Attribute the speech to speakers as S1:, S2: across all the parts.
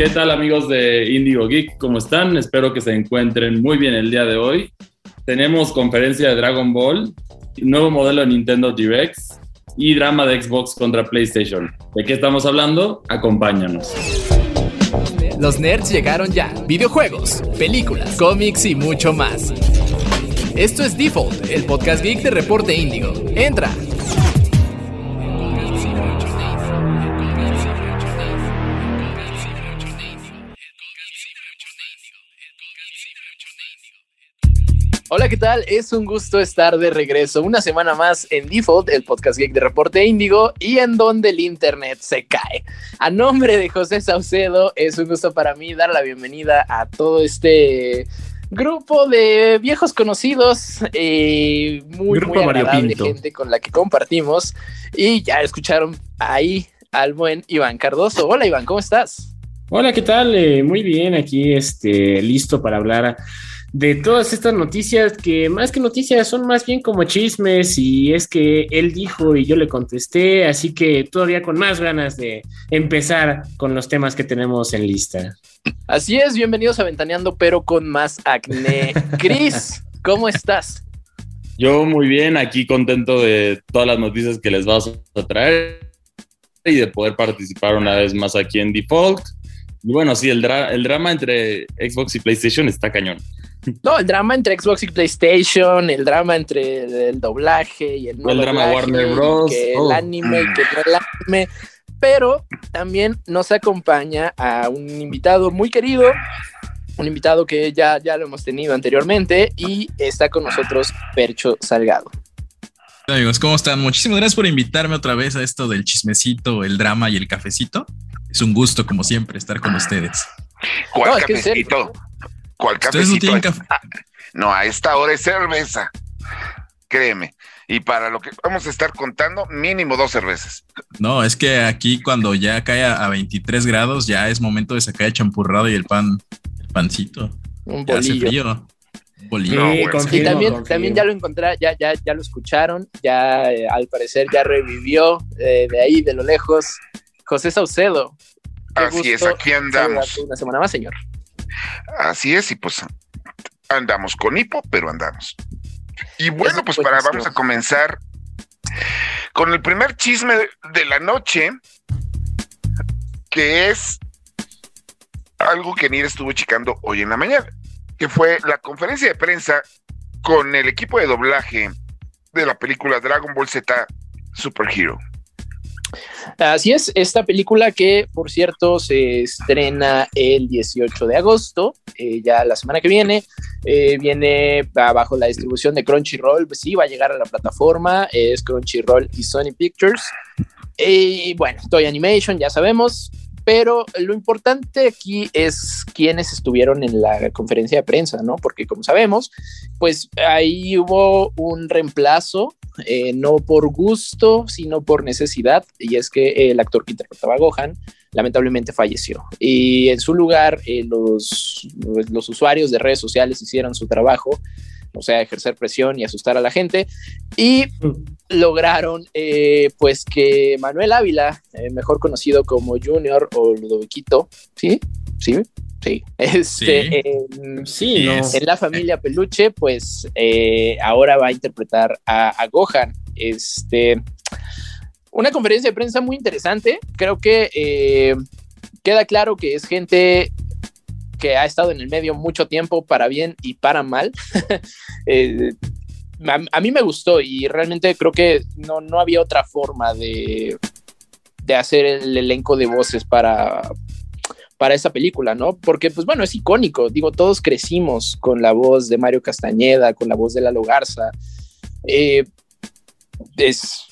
S1: ¿Qué tal amigos de Indigo Geek? ¿Cómo están? Espero que se encuentren muy bien el día de hoy. Tenemos conferencia de Dragon Ball, nuevo modelo de Nintendo Direct y drama de Xbox contra PlayStation. ¿De qué estamos hablando? Acompáñanos.
S2: Los nerds llegaron ya. Videojuegos, películas, cómics y mucho más. Esto es Default, el podcast geek de Reporte Índigo. Entra. Hola, ¿qué tal? Es un gusto estar de regreso una semana más en Default, el podcast geek de Reporte Índigo y en donde el internet se cae. A nombre de José Saucedo, es un gusto para mí dar la bienvenida a todo este grupo de viejos conocidos, eh, muy, muy agradable gente con la que compartimos. Y ya escucharon ahí al buen Iván Cardoso. Hola Iván, ¿cómo estás?
S3: Hola, ¿qué tal? Eh, muy bien, aquí este, listo para hablar de todas estas noticias que más que noticias son más bien como chismes y es que él dijo y yo le contesté, así que todavía con más ganas de empezar con los temas que tenemos en lista.
S2: Así es, bienvenidos a Ventaneando, pero con más acné. Cris, ¿cómo estás?
S1: Yo muy bien, aquí contento de todas las noticias que les vas a traer y de poder participar una vez más aquí en Default. Y bueno, sí, el, el drama entre Xbox y PlayStation está cañón.
S2: No, el drama entre Xbox y PlayStation, el drama entre el doblaje y el
S1: no El drama Warner Bros.
S2: Que el oh. anime, que no el anime. Pero también nos acompaña a un invitado muy querido, un invitado que ya, ya lo hemos tenido anteriormente y está con nosotros Percho Salgado.
S4: Hola amigos, ¿cómo están? Muchísimas gracias por invitarme otra vez a esto del chismecito, el drama y el cafecito. Es un gusto, como siempre, estar con ustedes.
S5: ¿Cuál cafecito? ¿Cuál cafecito? Ah, no, a esta hora es cerveza. Créeme. Y para lo que vamos a estar contando, mínimo dos cervezas.
S4: No, es que aquí cuando ya cae a 23 grados, ya es momento de sacar el champurrado y el pan, el pancito.
S2: Un bolillo.
S4: Un bolillo.
S2: y también, también ya lo encontré, ya, ya, ya lo escucharon, ya eh, al parecer ya revivió eh, de ahí, de lo lejos. José Saucedo.
S5: Así es, aquí andamos.
S2: Una semana más, señor.
S5: Así es, y pues andamos con hipo, pero andamos. Y bueno, pues para vamos a comenzar con el primer chisme de la noche, que es algo que Nir estuvo checando hoy en la mañana, que fue la conferencia de prensa con el equipo de doblaje de la película Dragon Ball Z Super Hero.
S2: Así es, esta película que, por cierto, se estrena el 18 de agosto, eh, ya la semana que viene, eh, viene bajo la distribución de Crunchyroll, pues sí, va a llegar a la plataforma, es Crunchyroll y Sony Pictures. Y bueno, Toy Animation, ya sabemos, pero lo importante aquí es quiénes estuvieron en la conferencia de prensa, ¿no? Porque como sabemos, pues ahí hubo un reemplazo, eh, no por gusto, sino por necesidad, y es que el actor que interpretaba a Gohan lamentablemente falleció. Y en su lugar, eh, los, los usuarios de redes sociales hicieron su trabajo o sea, ejercer presión y asustar a la gente. Y lograron, eh, pues, que Manuel Ávila, eh, mejor conocido como Junior o Ludoviquito, ¿sí? ¿Sí? Sí, este, sí. En, la familia Peluche, pues eh, ahora va a interpretar a, Gohan. Este, una conferencia de prensa muy interesante. Creo que queda claro que es gente que ha estado en el medio mucho tiempo para bien y para mal. Eh, a, mí me gustó y realmente creo que no, no había otra forma de, de hacer el elenco de voces para, para esa película, ¿no? Porque, pues bueno, es icónico. Digo, todos crecimos con la voz de Mario Castañeda, con la voz de Lalo Garza. Eh, es,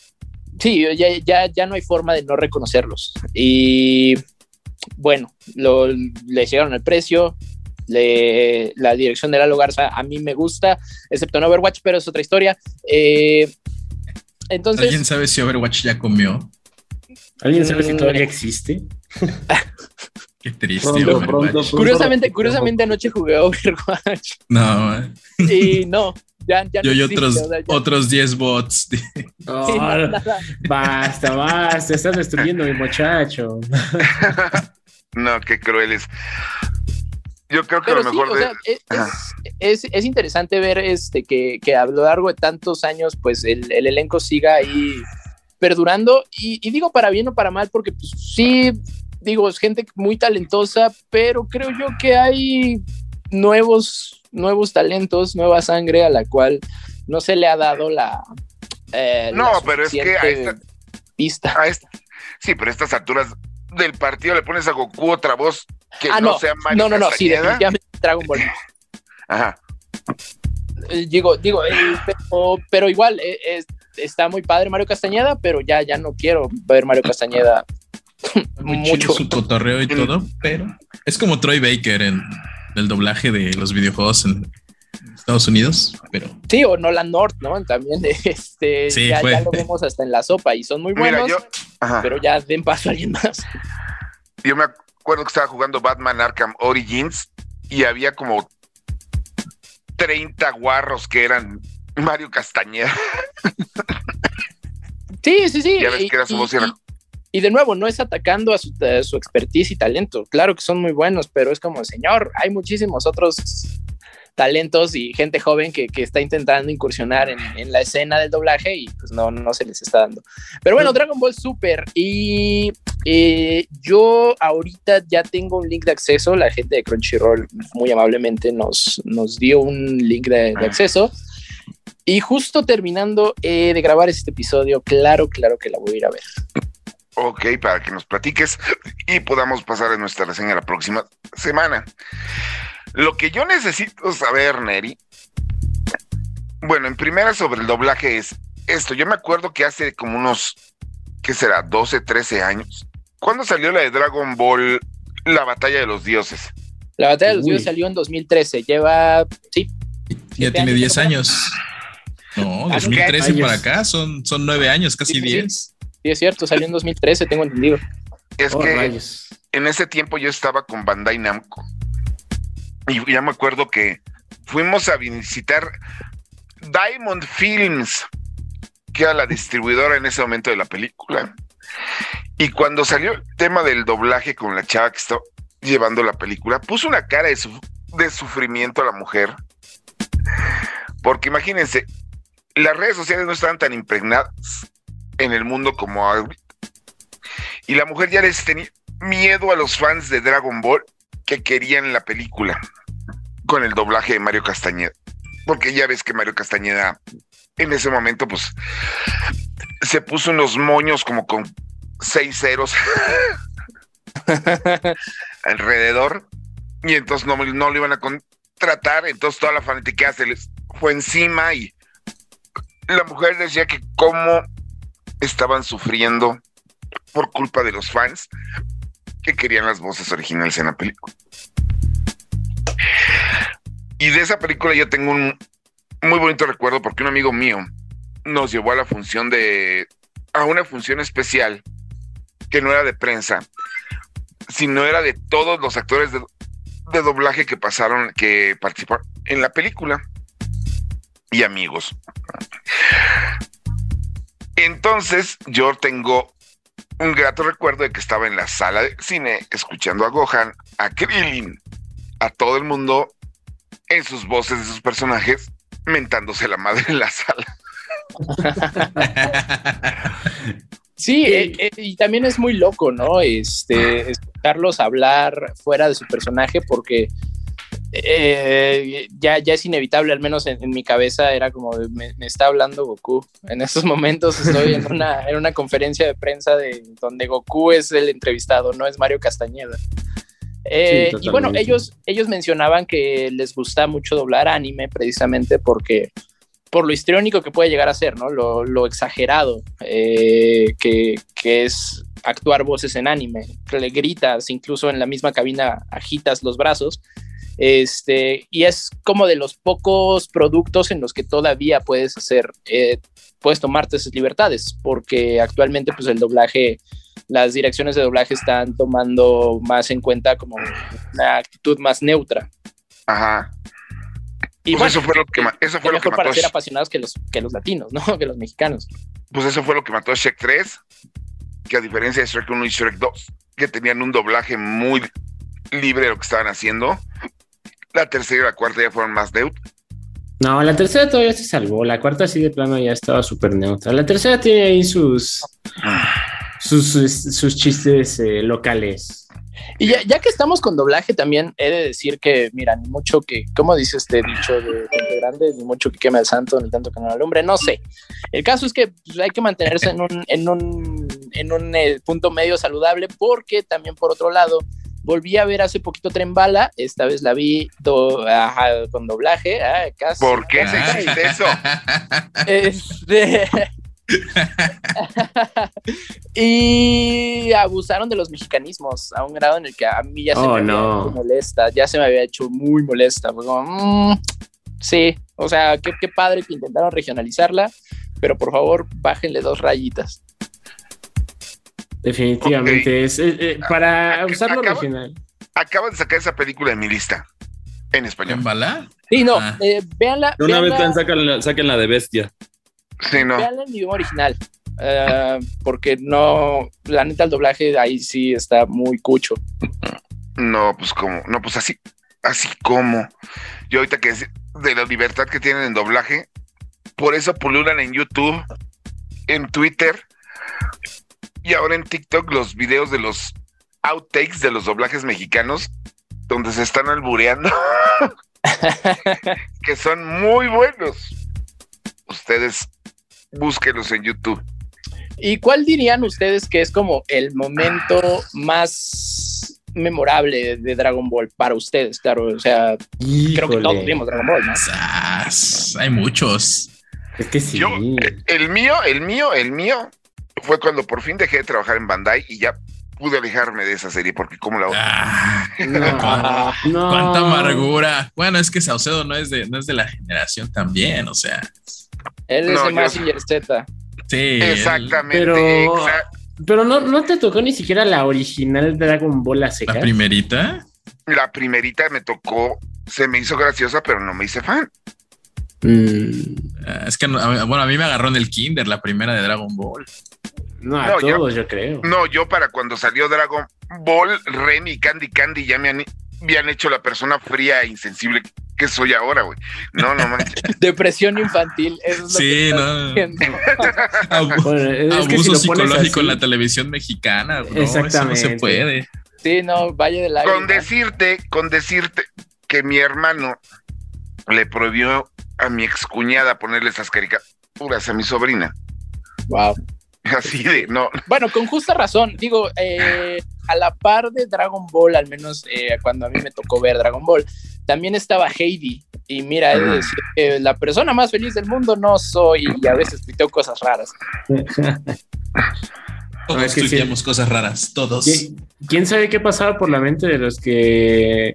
S2: sí, ya, ya, ya no hay forma de no reconocerlos. Y bueno, lo, le llegaron el precio, la dirección de Lalo Garza a mí me gusta, excepto en Overwatch, pero es otra historia. Eh, entonces,
S4: ¿Alguien sabe si Overwatch ya comió?
S3: ¿Alguien sabe si todavía existe?
S4: Qué triste.
S2: curiosamente, curiosamente anoche jugué Overwatch.
S4: No.
S2: Y no, ya,
S4: Yo y otros, otros 10 bots.
S3: basta, basta, estás destruyendo mi muchacho.
S5: No, qué crueles. Yo creo que lo mejor de...
S2: es, es, interesante ver este que, que, a lo largo de tantos años, pues el, el elenco siga ahí perdurando. Y, y, digo para bien o para mal, porque pues, sí, digo, es gente muy talentosa, pero creo yo que hay nuevos, nuevos talentos, nueva sangre a la cual no se le ha dado la.
S5: Eh, no, pero es que a esta,
S2: pista.
S5: sí, pero a estas alturas del partido le pones a Goku otra voz que ah, no, sea Mario
S2: No, no, no, sí, definitivamente Dragon Ball.
S5: Ajá.
S2: Eh, digo, digo, eh, pero, igual está muy padre Mario Castañeda, pero ya, ya no quiero ver Mario Castañeda
S4: mucho. su cotorreo y todo, pero es como Troy Baker en el doblaje de los videojuegos en Estados Unidos, pero...
S2: Sí, o Nolan North, ¿no? También, este, ya, lo vemos hasta en la sopa y son muy buenos, pero ya den paso a alguien más.
S5: Yo me acuerdo que estaba jugando Batman Arkham Origins y había como 30 guarros que eran Mario Castañeda.
S2: Sí, sí, sí.
S5: Ya ves que era su voz
S2: y de nuevo, no es atacando a su, expertise y talento. Claro que son muy buenos, pero es como, señor, hay muchísimos otros talentos y gente joven que, está intentando incursionar en, la escena del doblaje y pues no, no se les está dando. Pero bueno, Dragon Ball Super y eh, yo ahorita ya tengo un link de acceso, la gente de Crunchyroll muy amablemente nos, nos dio un link de, de acceso. Y justo terminando eh, de grabar este episodio, claro, claro que la voy a ir a ver.
S5: Ok, para que nos platiques y podamos pasar a nuestra reseña la próxima semana. Lo que yo necesito saber, Neri, bueno, en primera sobre el doblaje es esto. Yo me acuerdo que hace como unos, ¿qué será? 12, 13 años. ¿Cuándo salió la de Dragon Ball, la batalla de los dioses?
S2: La batalla de los dioses salió en 2013. Lleva, sí.
S4: Ya tiene 10 años. No, 2013 para acá son, son 9 años, casi 10
S2: es cierto, salió en 2013, tengo entendido.
S5: Es oh, que en ese tiempo yo estaba con Bandai Namco. Y ya me acuerdo que fuimos a visitar Diamond Films, que era la distribuidora en ese momento de la película. Y cuando salió el tema del doblaje con la chava que estaba llevando la película, puso una cara de, de sufrimiento a la mujer. Porque imagínense, las redes sociales no estaban tan impregnadas en el mundo como ahorita. Y la mujer ya les tenía miedo a los fans de Dragon Ball que querían la película con el doblaje de Mario Castañeda. Porque ya ves que Mario Castañeda en ese momento pues se puso unos moños como con seis ceros alrededor y entonces no, no lo iban a contratar, entonces toda la fanática se les fue encima y la mujer decía que cómo estaban sufriendo por culpa de los fans que querían las voces originales en la película. Y de esa película yo tengo un muy bonito recuerdo porque un amigo mío nos llevó a la función de a una función especial que no era de prensa, sino era de todos los actores de, de doblaje que pasaron, que participaron en la película y amigos. Entonces yo tengo un grato recuerdo de que estaba en la sala de cine escuchando a Gohan, a Krillin, a todo el mundo en sus voces de sus personajes mentándose la madre en la sala.
S2: Sí, eh, eh, y también es muy loco, ¿no? Este, escucharlos hablar fuera de su personaje porque eh, ya, ya es inevitable, al menos en, mi cabeza era como, me, está hablando Goku. En estos momentos estoy en una, en una conferencia de prensa de, donde Goku es el entrevistado, no es Mario Castañeda. Eh, y bueno, ellos, ellos mencionaban que les gusta mucho doblar anime precisamente porque por lo histriónico que puede llegar a ser, ¿no? Lo, lo exagerado eh, que, que, es actuar voces en anime. Le gritas, incluso en la misma cabina agitas los brazos este, y es como de los pocos productos en los que todavía puedes hacer, eh, puedes tomarte esas libertades, porque actualmente pues el doblaje, las direcciones de doblaje están tomando más en cuenta como una actitud más neutra.
S5: Ajá. Y pues eso fue lo que, eso fue lo que
S2: mató para ser apasionados que los, que los latinos, ¿no? Que los mexicanos.
S5: Pues eso fue lo que mató a Shek 3 que a diferencia de Shrek 1 y Shrek 2, que tenían un doblaje muy libre de lo que estaban haciendo, la tercera y la cuarta ya fueron más neut.
S3: No, la tercera todavía se salvó. La cuarta sí de plano ya estaba súper neutra. La tercera tiene ahí sus, sus, sus, sus chistes eh, locales.
S2: Y ya, ya, que estamos con doblaje, también he de decir que, mira, ni mucho que, ¿cómo dice este dicho de gente grande? Ni mucho que queme el santo, ni tanto que no alumbre, no sé. El caso es que pues, hay que mantenerse en un, en un, en un eh, punto medio saludable, porque también, por otro lado, volví a ver hace poquito Tren Bala, esta vez la vi do, ajá, con doblaje, ah, casi.
S5: ¿Por qué se hiciste eso?
S2: Este... y abusaron de los mexicanismos a un grado en el que a mí ya se
S3: Oh,
S2: me había
S3: no.
S2: hecho molesta, ya se me había hecho muy molesta. Como, mm, sí, o sea, qué, qué padre que intentaron regionalizarla, pero por favor, bájenle dos rayitas.
S3: Definitivamente. Es, eh, eh, para
S5: Ac-
S3: usarlo
S5: acaba-
S3: original.
S5: Acabo de sacar esa película de mi lista en español.
S4: ¿En bala?
S2: Sí, no,
S4: Ah.
S2: eh, véanla,
S1: De una vez
S2: véanla,
S1: saquen la, saquen la de bestia.
S5: Sí, no.
S2: véanla en idioma original. porque no, la neta, el doblaje ahí sí está muy cucho.
S5: No, pues como, no, pues así, así como. Yo ahorita que es de la libertad que tienen en doblaje, por eso pululan en YouTube, en Twitter y ahora en TikTok los videos de los outtakes de los doblajes mexicanos donde se están albureando, que son muy buenos. Ustedes búsquenlos en YouTube.
S2: ¿Y cuál dirían ustedes que es como el momento más memorable de Dragon Ball para ustedes? Claro, o sea, creo que todos vimos Dragon Ball,
S4: Hay muchos.
S3: Es que sí.
S5: Yo, eh, el mío, el mío, el mío fue cuando por fin dejé de trabajar en Bandai y ya pude alejarme de esa serie porque como la
S4: Ah,
S3: No, no.
S4: cuánta amargura. Bueno, es que Saucedo no es de, no es de la generación también, o sea.
S2: Él es
S5: No,
S2: el
S5: yo-
S2: Mazinger Z.
S4: Sí. él-
S5: Exactamente.
S3: Pero- Pero no, no te tocó ni siquiera la original Dragon Ball a secas.
S4: la primerita.
S5: la primerita me tocó, se me hizo graciosa, pero no me hice fan.
S3: Mm,
S4: Ah, Es que, bueno, a mí me agarró en el Kinder, la primera de Dragon Ball.
S3: no, a
S5: No,
S3: todos, yo creo.
S5: No, yo para cuando salió Dragon Ball, Ren y Candy Candy ya me han, me han hecho la persona fría e insensible que soy ahora, güey. No, no manches.
S2: Depresión infantil. Eso es lo
S4: Sí,
S2: que
S4: no.
S2: diciendo.
S4: Abu-
S3: Bueno, es que
S4: Abuso
S3: si
S4: psicológico en la televisión mexicana. No, eso no
S3: Exactamente.
S4: se puede.
S2: Sí, no, Valle del Lágrimas.
S5: con decirte, con decirte que mi hermano le prohibió a mi excuñada ponerle esas caricaturas a mi sobrina.
S2: Wow.
S5: Así de, no,
S2: Bueno, con justa razón. Digo, eh, a la par de Dragon Ball, al menos eh, cuando a mí me tocó ver Dragon Ball, también estaba Heidi. Y mira, decir que la persona más feliz del mundo no soy y a veces tuiteo cosas raras.
S4: Todos
S3: es que sí.
S4: cosas raras, todos.
S3: ¿Qui- ¿Quién sabe qué pasaba por la mente de los que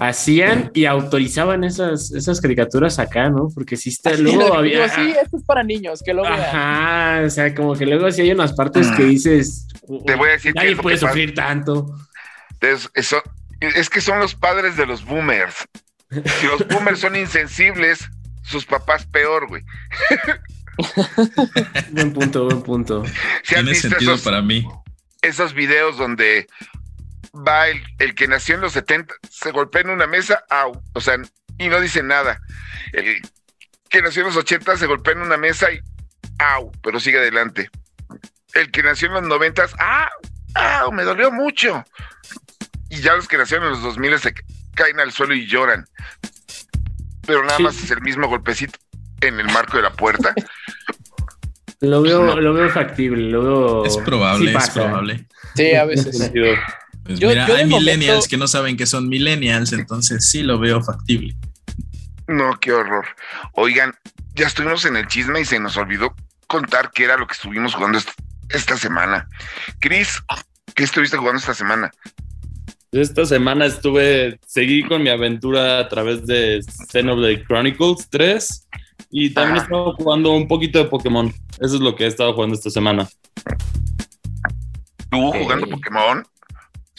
S3: hacían y autorizaban esas, esas caricaturas acá, ¿no? Porque sí está, luego
S2: Digo,
S3: había...
S2: sí, esto es para niños, que lo vean.
S3: Ajá, o sea, como que luego sí hay unas partes que dices...
S5: te voy a decir que
S3: Nadie puede sufrir tanto.
S5: Es, eso- es que son los padres de los boomers. Si los boomers son insensibles, sus papás peor, güey.
S3: Buen punto, buen punto.
S5: Si han
S4: Tiene
S5: visto
S4: sentido
S5: esos,
S4: para mí.
S5: esos videos donde va el, el que nació en los 70, se golpea en una mesa, au, o sea, y no dice nada. El que nació en los 80 se golpea en una mesa y au, pero sigue adelante. El que nació en los 90, au, au, me dolió mucho. Y ya los que nacieron en los 2000 se ca- caen al suelo y lloran. Pero nada
S3: Sí.
S5: más es el mismo golpecito en el marco de la puerta.
S3: Lo veo,
S5: No.
S3: lo veo factible, lo veo...
S4: Es probable,
S3: sí
S4: es probable.
S2: Sí, a veces.
S4: Pues
S2: Yo-
S4: mira,
S2: yo
S4: hay
S2: momento-
S4: millennials que no saben que son millennials, entonces sí lo veo factible.
S5: No, qué horror. Oigan, ya estuvimos en el chisme y se nos olvidó contar qué era lo que estuvimos jugando est- esta semana. Chris, ¿qué estuviste jugando esta semana?
S1: Esta semana estuve, seguí con mi aventura a través de Xenoblade Chronicles 3 y también he
S5: Ajá.
S1: estado jugando un poquito de Pokémon. Eso es lo que he estado jugando esta semana.
S5: ¿Tú jugando Pokémon?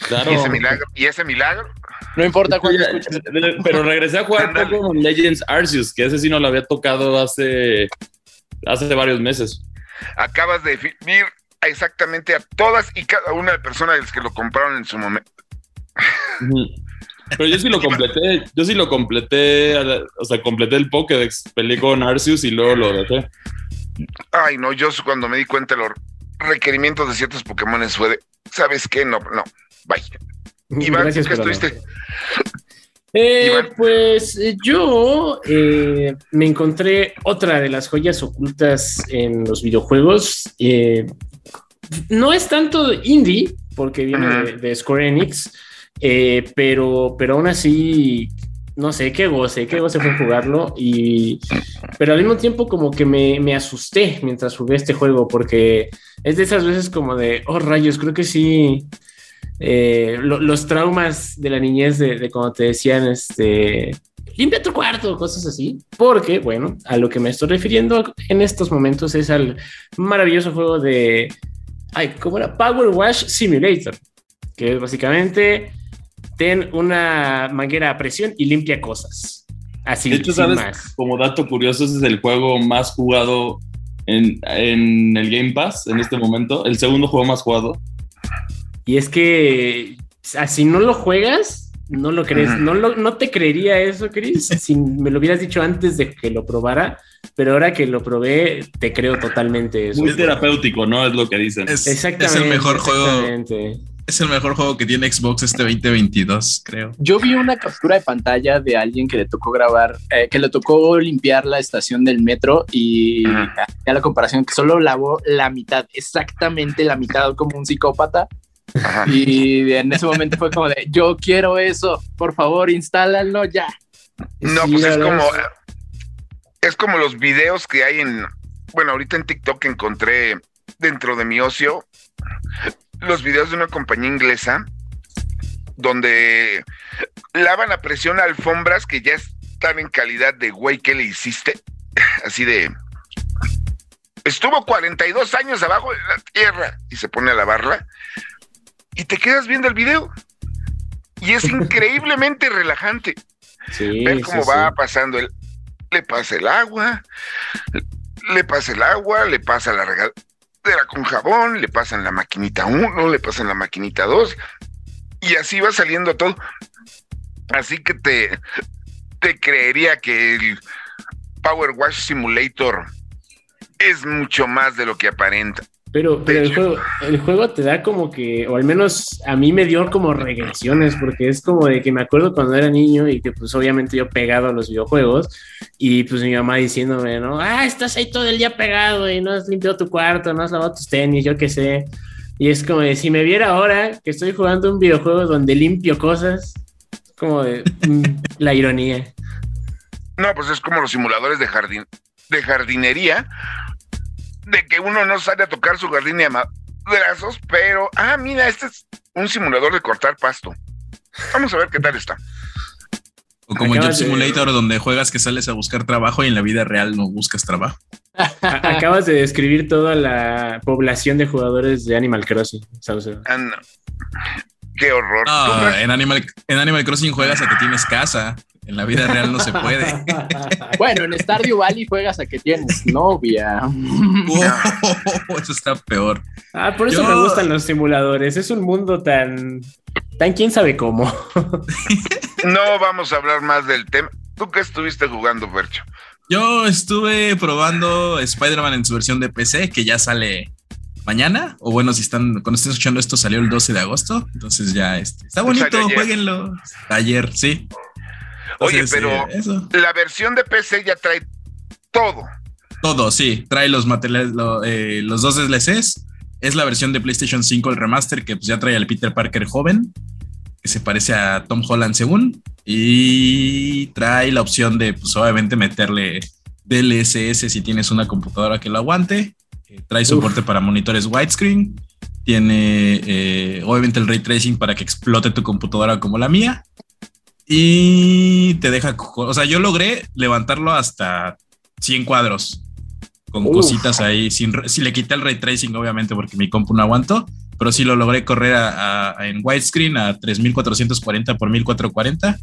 S1: Claro.
S5: ¿Y ese milagro? ¿Y ese milagro?
S2: No importa cuánto
S1: Ya,
S2: escuches.
S1: Pero regresé a jugar. Pokémon Legends Arceus, que ese sí no lo había tocado hace, hace varios meses.
S5: Acabas de definir a exactamente a todas y cada una de personas que lo compraron en su momento.
S1: Pero yo sí lo completé, yo sí lo completé, o sea, completé el Pokédex, peleé con Arceus y luego lo dejé.
S5: Ay, no, yo cuando me di cuenta de los requerimientos de ciertos Pokémon fue de, ¿sabes qué? No, no, bye.
S3: Iván, Gracias, ¿qué estuviste? Eh, pues eh, yo eh, me encontré otra de las joyas ocultas en los videojuegos. no es tanto indie, porque viene de, Square Enix, pero, pero aún así, no sé, qué goce, qué goce fue jugarlo. Y, pero al mismo tiempo como que me, me asusté mientras jugué este juego, porque es de esas veces como de, oh rayos, creo que sí eh, los traumas de la niñez de, de cuando te decían, este, limpia tu cuarto, cosas así. Porque, bueno, a lo que me estoy refiriendo en estos momentos es al maravilloso juego de, ay, ¿cómo era? Power Wash Simulator, que es básicamente ten una manguera a presión y limpia cosas. Así,
S1: de hecho, sabes, como dato curioso, ese es el juego más jugado en, en el Game Pass en este momento, el segundo juego más jugado.
S3: Y es que así no lo juegas, no lo crees, no, no te creería eso, Chris, si me lo hubieras dicho antes de que lo probara, pero ahora que lo probé, te creo totalmente eso.
S1: Muy terapéutico, ¿no? Es lo que dicen.
S4: exactamente. Es el mejor juego. Es el mejor juego que tiene Xbox este 2022, creo.
S2: Yo vi una captura de pantalla de alguien que le tocó grabar, eh, que le tocó limpiar la estación del metro y a la comparación que solo lavó la mitad, exactamente la mitad, como un psicópata. Y en ese momento fue como de, yo quiero eso, por favor, instálalo ya.
S5: No, pues es como, es como los videos que hay en, bueno, ahorita en TikTok encontré dentro de mi ocio los videos de una compañía inglesa donde lavan a presión alfombras que ya están en calidad de güey, ¿qué le hiciste? Así de... Estuvo 42 años abajo de la tierra y se pone a lavarla y te quedas viendo el video. Y es increíblemente relajante. Ver cómo va pasando el. Le pasa el agua, le pasa el agua, le pasa la regadera con jabón, le pasan la maquinita 1, le pasan la maquinita 2, y así va saliendo todo. Así que te, te creería que el Power Wash Simulator es mucho más de lo que aparenta.
S3: Pero, pero el, juego, el juego te da como que, o al menos a mí me dio como regresiones, porque es como de que me acuerdo cuando era niño y que pues obviamente yo pegado a los videojuegos y pues mi mamá diciéndome, ¿no? Ah, estás ahí todo el día pegado y no has limpiado tu cuarto, no has lavado tus tenis, yo qué sé. Y es como de, si me viera ahora que estoy jugando un videojuego donde limpio cosas, como de mm, la ironía.
S5: No, pues es como los simuladores de jardín, de jardinería, de que uno no sale a tocar su jardín de madrazos, pero, ah, mira, este es un simulador de cortar pasto. Vamos a ver qué tal está.
S4: O como Job Simulator, donde juegas que sales a buscar trabajo y en la vida real no buscas trabajo.
S3: Acabas de describir toda la población de jugadores de Animal Crossing.
S5: Ah, qué horror.
S4: en, Animal, en Animal Crossing juegas a que tienes casa. En la vida real no se puede.
S2: bueno, en Stardew Valley juegas a que tienes novia.
S4: Oh, eso está peor.
S3: Ah, por eso me gustan los simuladores. Es un mundo tan. tan quién sabe cómo.
S5: no vamos a hablar más del tema. ¿Tú qué estuviste jugando, Percho?
S4: Yo estuve probando Spider-Man en su versión de PC, que ya sale mañana. O bueno, si están, cuando estén escuchando esto, salió el 12 de agosto. Entonces ya este, está bonito, jueguenlo. Ayer, sí.
S5: Oye, pero la versión de PC ya trae todo.
S4: Todo, sí. Trae los materiales, eh, los dos DLCs. Es la versión de PlayStation 5, el remaster, que pues ya trae al Peter Parker joven, que se parece a Tom Holland según. Y trae la opción de, pues obviamente, meterle DLSS si tienes una computadora que lo aguante. Eh, trae soporte para monitores widescreen. Tiene eh, obviamente el ray tracing para que explote tu computadora como la mía y te deja, o sea, yo logré levantarlo hasta 100 cuadros con cositas ahí, sin, si le quité el ray tracing, obviamente, porque mi compu no aguantó, pero sí lo logré correr a, en widescreen a 3440 por 1440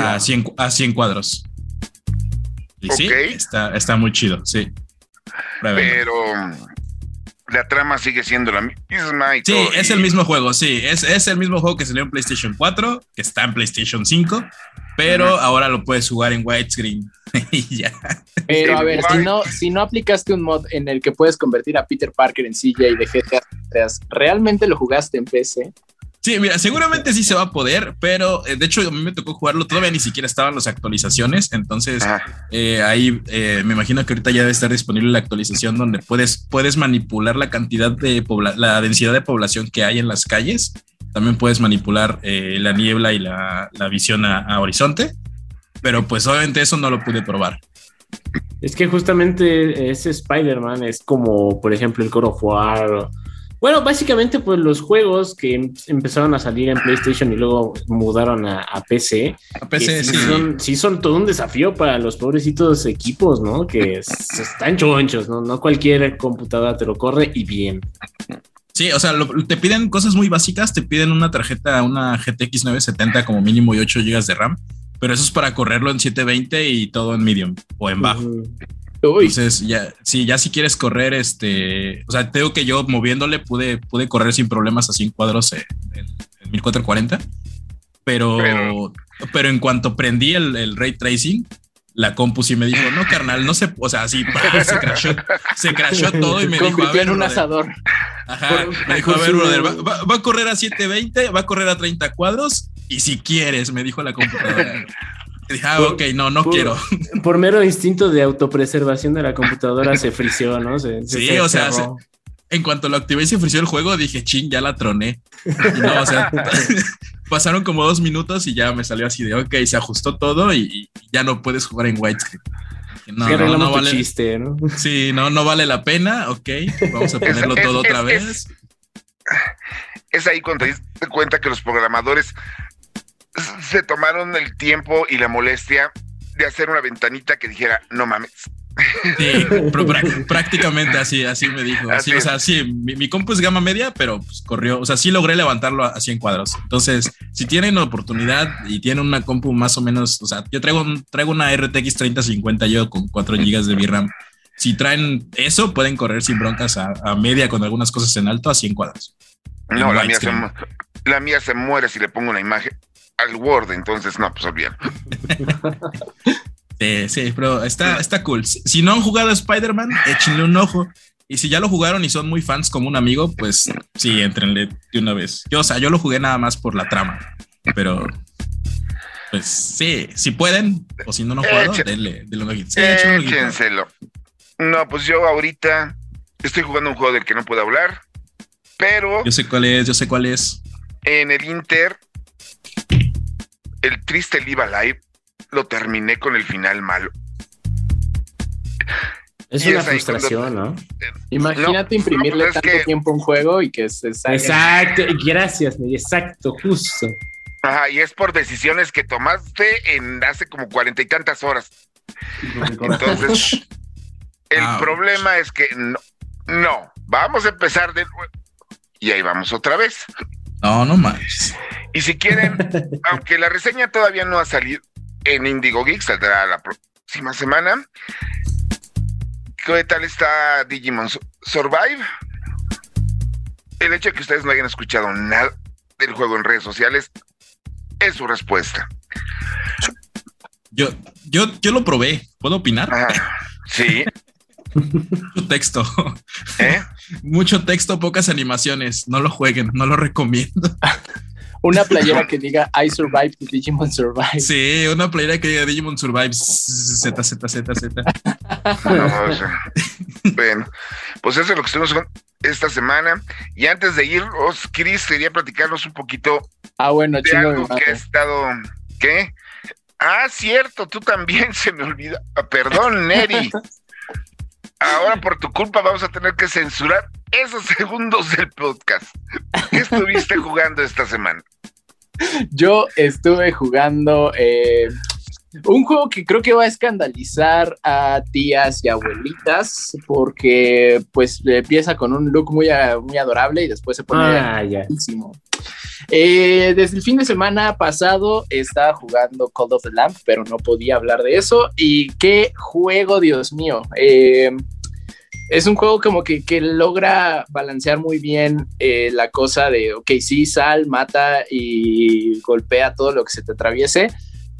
S4: a, 100, a 100 cuadros. Y sí, está, está muy chido, sí.
S5: Pero la trama sigue siendo la misma. Y
S4: Sí,
S5: todo,
S4: es
S5: y-
S4: el mismo juego, sí. Es, es el mismo juego que salió en PlayStation 4, que está en PlayStation 5, pero ahora lo puedes jugar en widescreen. y ya.
S2: Pero a ver, si no, si no aplicaste un mod en el que puedes convertir a Peter Parker en CJ de GTA, ¿realmente lo jugaste en PC?
S4: Sí, mira, seguramente sí se va a poder, pero eh, de hecho a mí me tocó jugarlo, todavía ni siquiera estaban las actualizaciones, entonces eh, ahí eh, me imagino que ahorita ya debe estar disponible la actualización donde puedes, puedes manipular la cantidad de la densidad de población que hay en las calles, también puedes manipular eh, la niebla y la, la visión a, a horizonte, pero pues obviamente eso no lo pude probar.
S3: Es que justamente ese Spider-Man es como, por ejemplo, el God of War. Bueno, básicamente, pues los juegos que em- empezaron a salir en PlayStation y luego mudaron a, a PC,
S4: A PC,
S3: sí,
S4: sí.
S3: son, sí son todo un desafío para los pobrecitos equipos, ¿no? Que están chonchos, ¿no? No cualquier computadora te lo corre y bien.
S4: Sí, o sea, lo- te piden cosas muy básicas, te piden una tarjeta, una GTX 970 como mínimo y 8 GB de RAM, pero eso es para correrlo en 720 y todo en medium o en bajo.
S3: Ujú.
S2: Uy,
S4: Entonces, ya, sí, ya si quieres correr, este, o sea, tengo que yo moviéndole pude, pude correr sin problemas a 100 cuadros en, en- en 1440, pero,
S5: Pero-
S4: pero, en cuanto prendí el, el ray tracing, la compu sí me dijo, no, carnal, no se, o sea, sí, ¡pah! se crashó, se crashó todo y me dijo, a
S2: convirtió
S4: ver,
S2: en un
S4: brother".
S2: asador.
S4: Ajá, me dijo, a ver, brother, va, va- va a correr a 720, va a correr a 30 cuadros y si quieres, me dijo la computadora. Y dije, ah,
S3: Por-
S4: ok, no, no
S3: por-
S4: quiero.
S3: Por mero instinto de autopreservación de la computadora se frició, ¿no? Se- se-
S4: Sí,
S3: se
S4: o sea. En cuanto lo activé y se ofreció el juego, dije, ching, ya la troné. Y no, o sea, pasaron como dos minutos y ya me salió así de, ok, se ajustó todo y, y ya no puedes jugar en widescreen. No, no, no vale,
S3: chiste, ¿no?
S4: sí, no, no vale la pena, ok, vamos a ponerlo
S5: Es-
S4: todo
S5: es-
S4: otra
S5: es-
S4: vez.
S5: Es ahí cuando te diste cuenta que los programadores se tomaron el tiempo y la molestia de hacer una ventanita que dijera, no mames.
S4: Sí, prácticamente así, así me dijo.
S5: Así
S4: Así, o sea, sí, mi, mi compu es gama media, pero pues, corrió, o sea, sí logré levantarlo a, a 100 cuadros. Entonces, si tienen oportunidad y tienen una compu más o menos, o sea, yo traigo, traigo una RTX 3050 yo con 4 GB de VRAM. Si traen eso, pueden correr sin broncas a, a media con algunas cosas en alto a 100 cuadros.
S5: No, mía, se, la mía se muere si le pongo una imagen al Word, entonces no, pues olvídalo.
S4: Sí, sí, pero está, está cool. Si, no han jugado a Spider-Man, échenle un ojo. Y si ya lo jugaron y son muy fans como un amigo, pues sí, entrenle de una vez. Yo, o sea, yo lo jugué nada más por la trama, pero pues sí, si pueden, o si no lo han jugado,
S5: Eche-
S4: denle, denle. Sí.
S5: Échenselo. No, pues yo ahorita estoy jugando un juego del que no puedo hablar, pero
S4: Yo sé cuál es, yo sé cuál es.
S5: en el Inter, el triste Live Alive, lo terminé con el final malo.
S3: Es
S5: Y
S3: una
S5: es
S3: frustración, ¿no?
S2: Imagínate
S5: No,
S2: imprimirle
S5: no,
S2: tanto
S5: que-
S2: tiempo a un juego y que se salga.
S3: Exacto, gracias, exacto, justo.
S5: Ajá, y es por decisiones que tomaste en hace como cuarenta y tantas horas. Entonces, el
S4: Ouch.
S5: problema es que no, no, vamos a empezar de nuevo. Y ahí vamos otra vez.
S4: No, no manches.
S5: Y si quieren, aunque la reseña todavía no ha salido en Indigo Geek, saldrá la próxima semana. ¿Qué tal está Digimon Su- Survive? El hecho de que ustedes no hayan escuchado nada del juego en redes sociales es su respuesta.
S4: Yo, yo, yo lo probé. ¿Puedo opinar?
S5: Ajá. Sí,
S4: Mucho texto.
S5: ¿eh?
S4: Mucho texto, pocas animaciones. No lo jueguen, no lo recomiendo.
S2: Una playera que diga I survived Digimon Survive.
S4: Sí, una playera que diga Digimon Survive Z, Z, Z, Z.
S5: Bueno, pues eso es lo que estuvimos con esta semana. Y antes de irnos, Chris, quería platicarnos un poquito
S2: Ah, bueno,
S5: de algo que ha estado. ¿Qué? Ah, cierto, tú también se me olvida. Ah, perdón, Neri. Ahora por tu culpa vamos a tener que censurar esos segundos del podcast. ¿Qué estuviste jugando esta semana?
S2: Yo estuve jugando eh, un juego que creo que va a escandalizar a tías y abuelitas porque pues empieza con un look muy, muy adorable y después se pone
S3: Ah.
S2: Eh, desde el fin de semana pasado estaba jugando Call of the Lamp, pero no podía hablar de eso. Y qué juego, Dios mío. Eh, es un juego como que, que logra balancear muy bien eh, la cosa de, ok, sí, sal, mata y golpea todo lo que se te atraviese,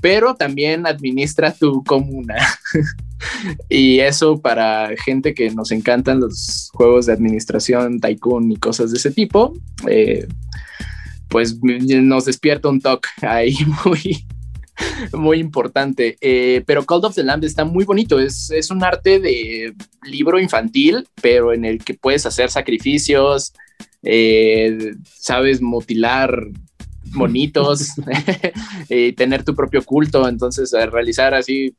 S2: pero también administra tu comuna. y eso para gente que nos encantan los juegos de administración, tycoon y cosas de ese tipo, eh, pues nos despierta un toque ahí muy, muy importante. Eh, pero Call of the Lamb está muy bonito. Es, es, un arte de libro infantil, pero en el que puedes hacer sacrificios, eh, sabes, mutilar monitos, y tener tu propio culto, entonces realizar así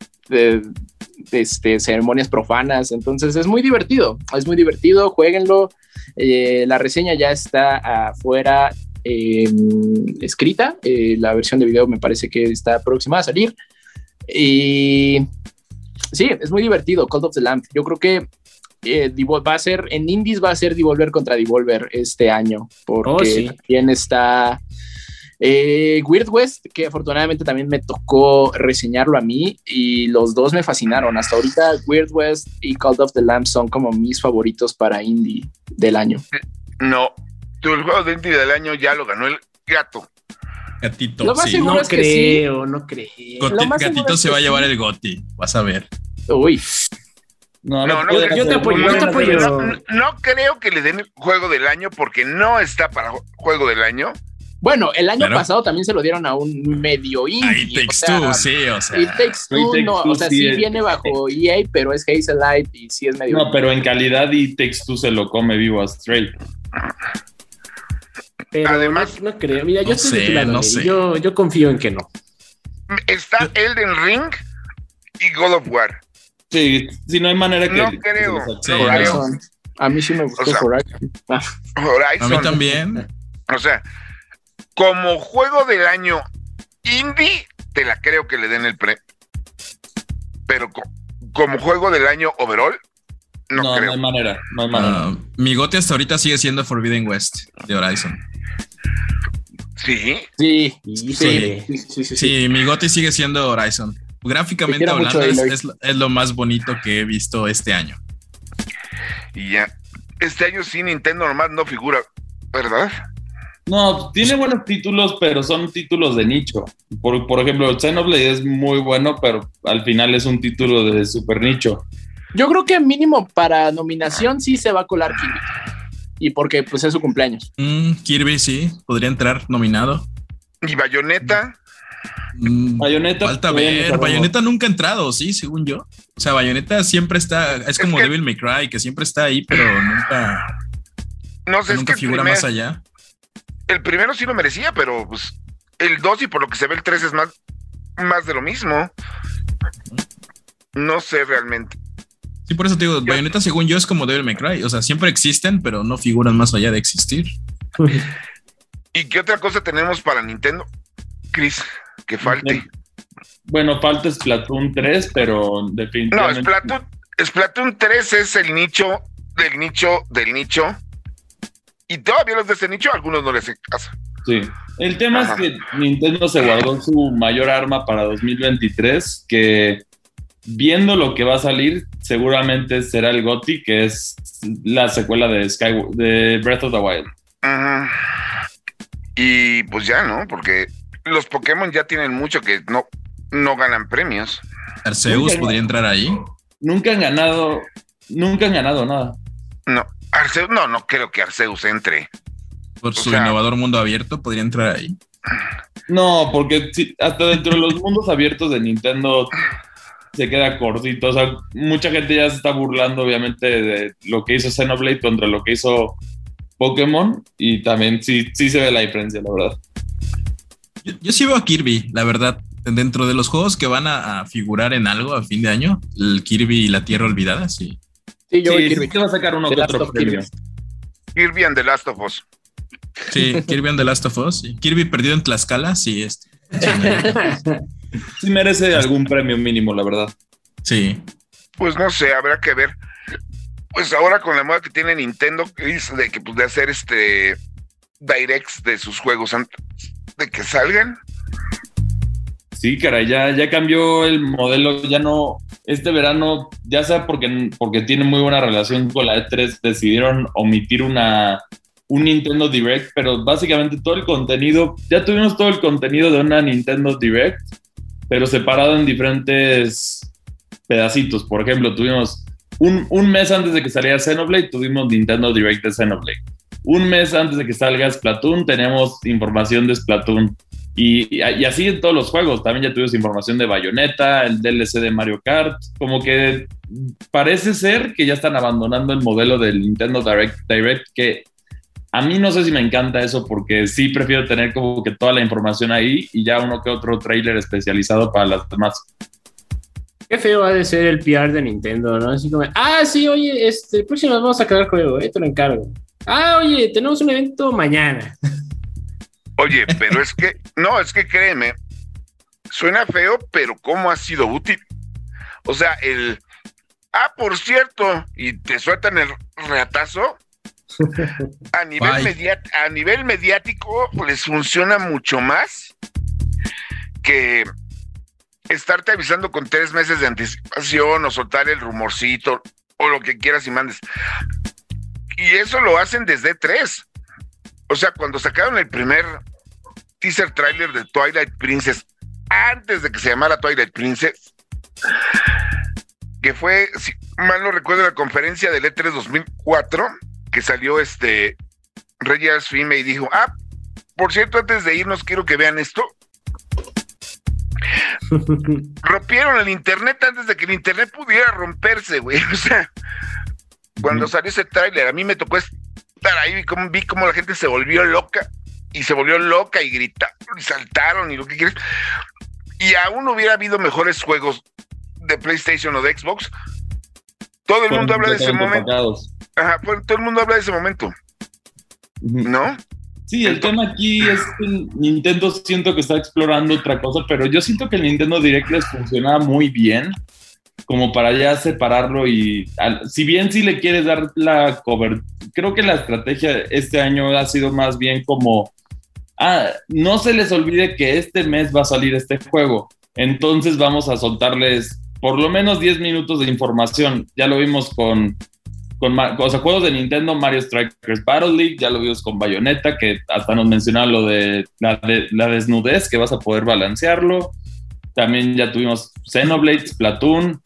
S2: este, ceremonias profanas. Entonces es muy divertido, es muy divertido, jueguenlo. Eh, la reseña ya está afuera escrita. Eh, la versión de video me parece que está próxima a salir. Y sí, es muy divertido. Call of the Lamp. Yo creo que eh, va a ser en Indies va a ser Devolver contra Devolver este año, porque oh, también está eh, Weird West, que afortunadamente también me tocó reseñarlo a mí y los dos me fascinaron. Hasta ahorita Weird West y Call of the Lamp son como mis favoritos para indie del año.
S5: No, el juego de indie del año ya lo ganó el gato.
S4: Gatito,
S3: lo más
S4: sí.
S3: no creo, no creo.
S4: gatito se va a llevar el Goti, vas a ver.
S2: Uy.
S5: No, no, no, yo, te apoyo. No, te apoyo. No, creo que le den el juego del año porque no está para juego del año.
S2: Bueno, el año pasado también se lo dieron a un medio indie.
S4: Y Takes Two, sí, o sea.
S2: Y Takes Two, no, o sea, sí, viene bajo EA, pero es Light y sí es medio.
S1: No, pero en calidad y Takes Two se lo come vivo a Stray.
S3: Pero Además, no, creo. Mira, yo estoy sé, no sé. Yo, yo confío en que no.
S5: Está Elden Ring y God of War.
S1: Sí, sí, no hay manera que.
S5: No creo.
S2: Horizon. A mí sí me gustó Horizon.
S5: Horizon.
S4: A mí también.
S5: O sea, como juego del año indie, te la creo que le den el pre. Pero como juego del año overall, no, creo.
S1: No hay manera, no hay manera. Ah,
S4: mi gote hasta ahorita sigue siendo Forbidden West de Horizon.
S5: ¿Sí?
S2: Sí,
S4: sí, sí, mi gote sigue siendo Horizon. Gráficamente hablando, es, lo más bonito que he visto este año.
S5: Y ya. Este año sí, Nintendo normal no figura, ¿verdad?
S1: No, tiene buenos títulos, pero son títulos de nicho. Por, por ejemplo, Xenoblade es muy bueno, pero al final es un título de super nicho.
S2: Yo creo que mínimo para nominación sí se va a colar Kirby. Y porque pues es su cumpleaños.
S4: Mm, Kirby sí, podría entrar nominado.
S5: ¿Y Bayonetta?
S1: Mm, Bayonetta.
S4: Falta ver. Bayonetta nunca ha entrado, sí, según yo. O sea, Bayonetta siempre está. Es, como Devil May Cry, que siempre está ahí, pero nunca.
S5: No sé,
S4: nunca figura más allá.
S5: El primero sí lo merecía, pero pues el 2 y por lo que se ve el 3 es más, más de lo mismo. No sé realmente.
S4: Sí, por eso te digo, Bayonetta según yo es como Devil May Cry. O sea, siempre existen, pero no figuran más allá de existir.
S5: ¿Y qué otra cosa tenemos para Nintendo? Chris, que falte.
S1: Bueno, falta Splatoon 3, pero definitivamente.
S5: No, Splatoon, Splatoon 3 es el nicho del nicho del nicho. Y todavía los de ese nicho, algunos no les caso.
S1: Sí. El tema es que Nintendo se guardó su mayor arma para 2023, que viendo lo que va a salir, seguramente será el GOTY, que es la secuela de, Sky, de Breath of the Wild.
S5: Y pues ya, ¿no? Porque los Pokémon ya tienen mucho que no, no ganan premios.
S4: Arceus podría entrar ahí.
S1: Nunca han ganado, nunca han ganado nada.
S5: No, Arceus, no, no creo que Arceus entre.
S4: Por su innovador mundo abierto, podría entrar ahí.
S1: No, porque hasta dentro de los mundos abiertos de Nintendo se queda cortito. O sea, mucha gente ya se está burlando, obviamente, de lo que hizo Xenoblade contra lo que hizo Pokémon. Y también sí, sí se ve la diferencia, la verdad.
S4: Yo, sí veo a Kirby, la verdad. Dentro de los juegos que van a, figurar en algo a fin de año, el Kirby y la Tierra Olvidada, sí.
S1: Sí, yo sí, Kirby. va a sacar uno que otro premio.
S5: Kirby and the Last of Us.
S4: Sí, Kirby and the Last of Us. Kirby perdido en Tlaxcala, sí, este.
S1: sí merece algún premio mínimo, la verdad.
S4: Sí.
S5: Pues no sé, habrá que ver. Pues ahora con la moda que tiene Nintendo, es de que pues de hacer este directs de sus juegos antes de que salgan.
S1: Sí, caray, ya, ya cambió el modelo, ya no, este verano, ya sea porque, porque tiene muy buena relación con la E3, decidieron omitir una, un Nintendo Direct, pero básicamente todo el contenido, ya tuvimos todo el contenido de una Nintendo Direct, pero separado en diferentes pedacitos. Por ejemplo, tuvimos un, un mes antes de que saliera Xenoblade, tuvimos Nintendo Direct de Xenoblade. Un mes antes de que salga Splatoon, tenemos información de Splatoon. Y, y, así en todos los juegos. También ya tuvimos información de Bayonetta, el DLC de Mario Kart. Como que parece ser que ya están abandonando el modelo del Nintendo Direct, Direct que a mí no sé si me encanta eso porque sí prefiero tener como que toda la información ahí y ya uno que otro trailer especializado para las demás.
S3: Qué feo ha de ser el PR de Nintendo, ¿no? Así como, ah, sí, oye, este, próximo vamos a sacar juego, eh, te lo encargo. Ah, oye, tenemos un evento mañana.
S5: Oye, pero es que, no, es que créeme, suena feo, pero ¿cómo ha sido útil? O sea, el, ah, por cierto, y te sueltan el reatazo. A nivel, mediat a nivel mediático les funciona mucho más que estarte avisando con tres meses de anticipación o soltar el rumorcito o lo que quieras y mandes. Y eso lo hacen desde tres. O sea, cuando sacaron el primer teaser trailer de Twilight Princess, antes de que se llamara Twilight Princess, que fue, si mal no recuerdo, la conferencia del E3 2004, que salió este Reggie Fime y dijo, ah, por cierto, antes de irnos quiero que vean esto. Rompieron el internet antes de que el internet pudiera romperse, güey. O sea, cuando salió ese tráiler, a mí me tocó estar ahí, vi cómo, vi cómo la gente se volvió loca y se volvió loca y gritaron y saltaron y lo que quieres. Y aún hubiera habido mejores juegos de PlayStation o de Xbox. Todo el mundo habla de ese momento. Ajá, todo el mundo habla de ese momento. ¿No?
S1: Sí, el tema aquí es que Nintendo siento que está explorando otra cosa, pero yo siento que el Nintendo Direct les funciona muy bien como para ya separarlo y si bien si le quieres dar la cover, creo que la estrategia este año ha sido más bien como, ah, no se les olvide que este mes va a salir este juego, entonces vamos a soltarles por lo menos 10 minutos de información, ya lo vimos con, con juegos de Nintendo, Mario Strikers Battle League, ya lo vimos con Bayonetta, que hasta nos mencionaba lo de la, de la desnudez, que vas a poder balancearlo. También ya tuvimos Xenoblade, Splatoon,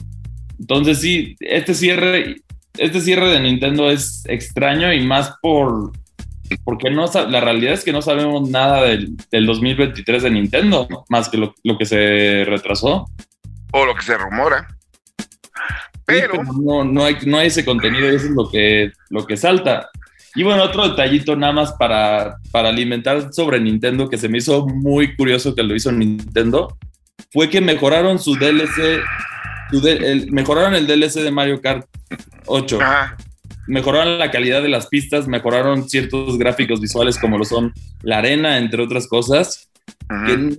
S1: entonces sí, este cierre, este cierre de Nintendo es extraño y más por porque no la realidad es que no sabemos nada del, 2023 de Nintendo, más que lo, que se retrasó.
S5: O lo que se rumora. Pero,
S1: no, no, hay, no hay ese contenido y eso es lo que, lo que salta. Y bueno, otro detallito nada más para, para alimentar sobre Nintendo que se me hizo muy curioso que lo hizo Nintendo, fue que mejoraron su DLC mejoraron el DLC de Mario Kart 8. Mejoraron la calidad de las pistas, mejoraron ciertos gráficos visuales como lo son la arena, entre otras cosas. Que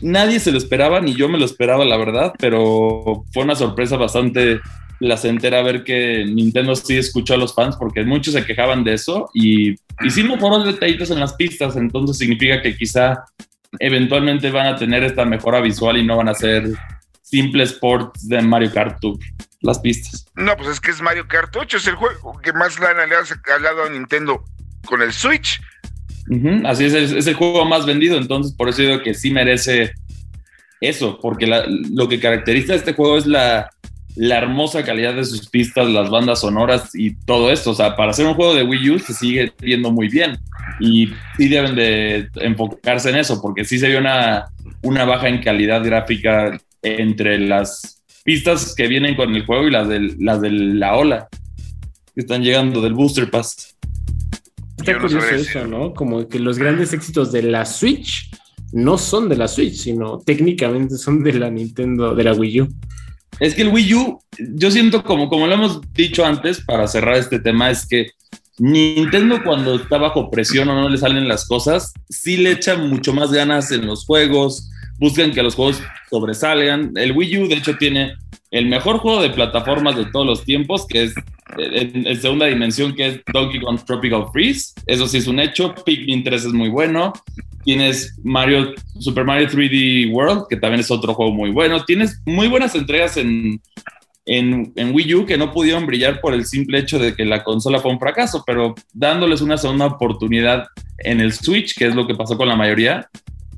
S1: nadie se lo esperaba, ni yo me lo esperaba, la verdad, pero fue una sorpresa bastante placentera ver que Nintendo sí escuchó a los fans, porque muchos se quejaban de eso y, y sí mejoraron detallitos en las pistas, entonces significa que quizá eventualmente van a tener esta mejora visual y no van a ser simple sports de Mario Kart Tour, las pistas.
S5: No, pues es que es Mario Kart 8, es el juego que más le han aliado a Nintendo con el Switch.
S1: Así es, es, el juego más vendido, entonces por eso digo que sí merece eso, porque lo que caracteriza a este juego es la, la hermosa calidad de sus pistas, las bandas sonoras y todo esto. O sea, para hacer un juego de Wii U se sigue viendo muy bien. Y sí deben de enfocarse en eso, porque sí se vio una, una baja en calidad gráfica entre las pistas que vienen con el juego y las de, las de la ola que están llegando del Booster Pass.
S3: Está curioso eso, ¿no? Como que los grandes éxitos de la Switch no son de la Switch, sino técnicamente son de la Nintendo, de la Wii U.
S1: Es que el Wii U, yo siento como, como lo hemos dicho antes, para cerrar este tema, es que Nintendo cuando está bajo presión o no le salen las cosas, sí le echa mucho más ganas en los juegos, buscan que los juegos sobresalgan. El Wii U, de hecho, tiene el mejor juego de plataformas de todos los tiempos, que es en, segunda dimensión, que es Donkey Kong Tropical Freeze. Eso sí es un hecho. Pikmin 3 es muy bueno. Tienes Mario, Super Mario 3D World, que también es otro juego muy bueno. Tienes muy buenas entregas en, en, en, Wii U que no pudieron brillar por el simple hecho de que la consola fue un fracaso, pero dándoles una segunda oportunidad en el Switch, que es lo que pasó con la mayoría,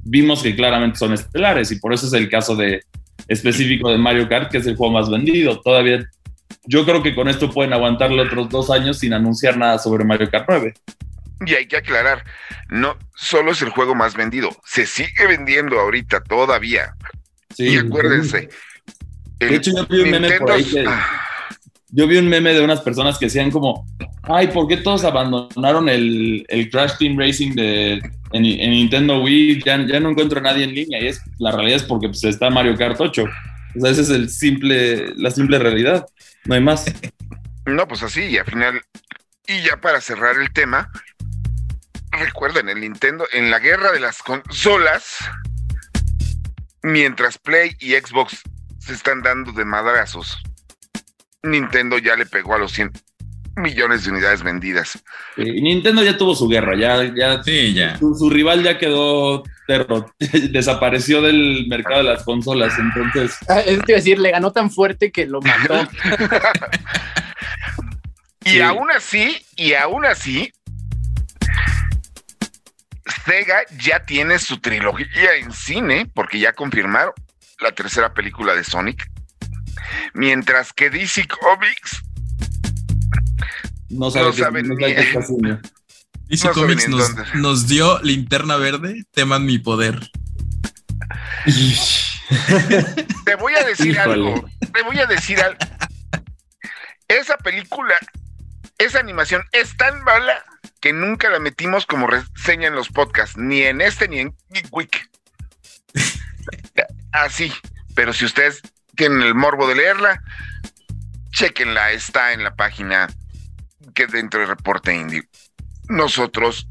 S1: vimos que claramente son estelares y por eso es el caso de específico de Mario Kart, que es el juego más vendido. Todavía yo creo que con esto pueden aguantarle otros dos años sin anunciar nada sobre Mario Kart 9.
S5: Y hay que aclarar, no solo es el juego más vendido, se sigue vendiendo ahorita todavía. Sí, y acuérdense.
S1: De hecho, yo vi un meme por ahí que, ah. Yo vi un meme de unas personas que decían como, ay, ¿por qué todos abandonaron el, el Crash Team Racing de, en, Nintendo Wii? Ya, ya, no encuentro a nadie en línea. Y es, la realidad es porque pues, está Mario Kart 8. O sea, esa es el simple, la simple realidad. No hay más.
S5: No, pues así, y al final, y ya para cerrar el tema, recuerden, el Nintendo, en la guerra de las consolas, mientras Play y Xbox se están dando de madrazos, Nintendo ya le pegó a los 100 millones de unidades vendidas.
S1: Nintendo ya tuvo su guerra, ya, ya,
S4: sí, ya.
S1: Su, rival ya quedó desapareció del mercado de las consolas, entonces.
S2: Ah, es decir, le ganó tan fuerte que lo mató.
S5: y aún así, y aún así, Sega ya tiene su trilogía en cine, porque ya confirmaron la tercera película de Sonic. Mientras que DC Comics
S1: no sabe, no
S4: qué está haciendo. DC Comics nos, dio linterna verde, teman mi poder.
S5: te voy a decir algo. Te voy a decir algo. Esa película, esa animación es tan mala que nunca la metimos como reseña en los podcasts, ni en este ni en Geek Así, pero si ustedes tienen el morbo de leerla, chequenla, está en la página que dentro del reporte indie. Nosotros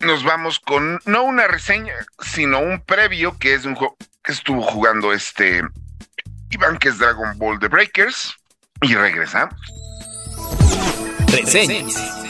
S5: nos vamos con no una reseña, sino un previo que es un juego que estuvo jugando este Iván, que es Dragon Ball The Breakers, y regresamos.
S6: Reseñas.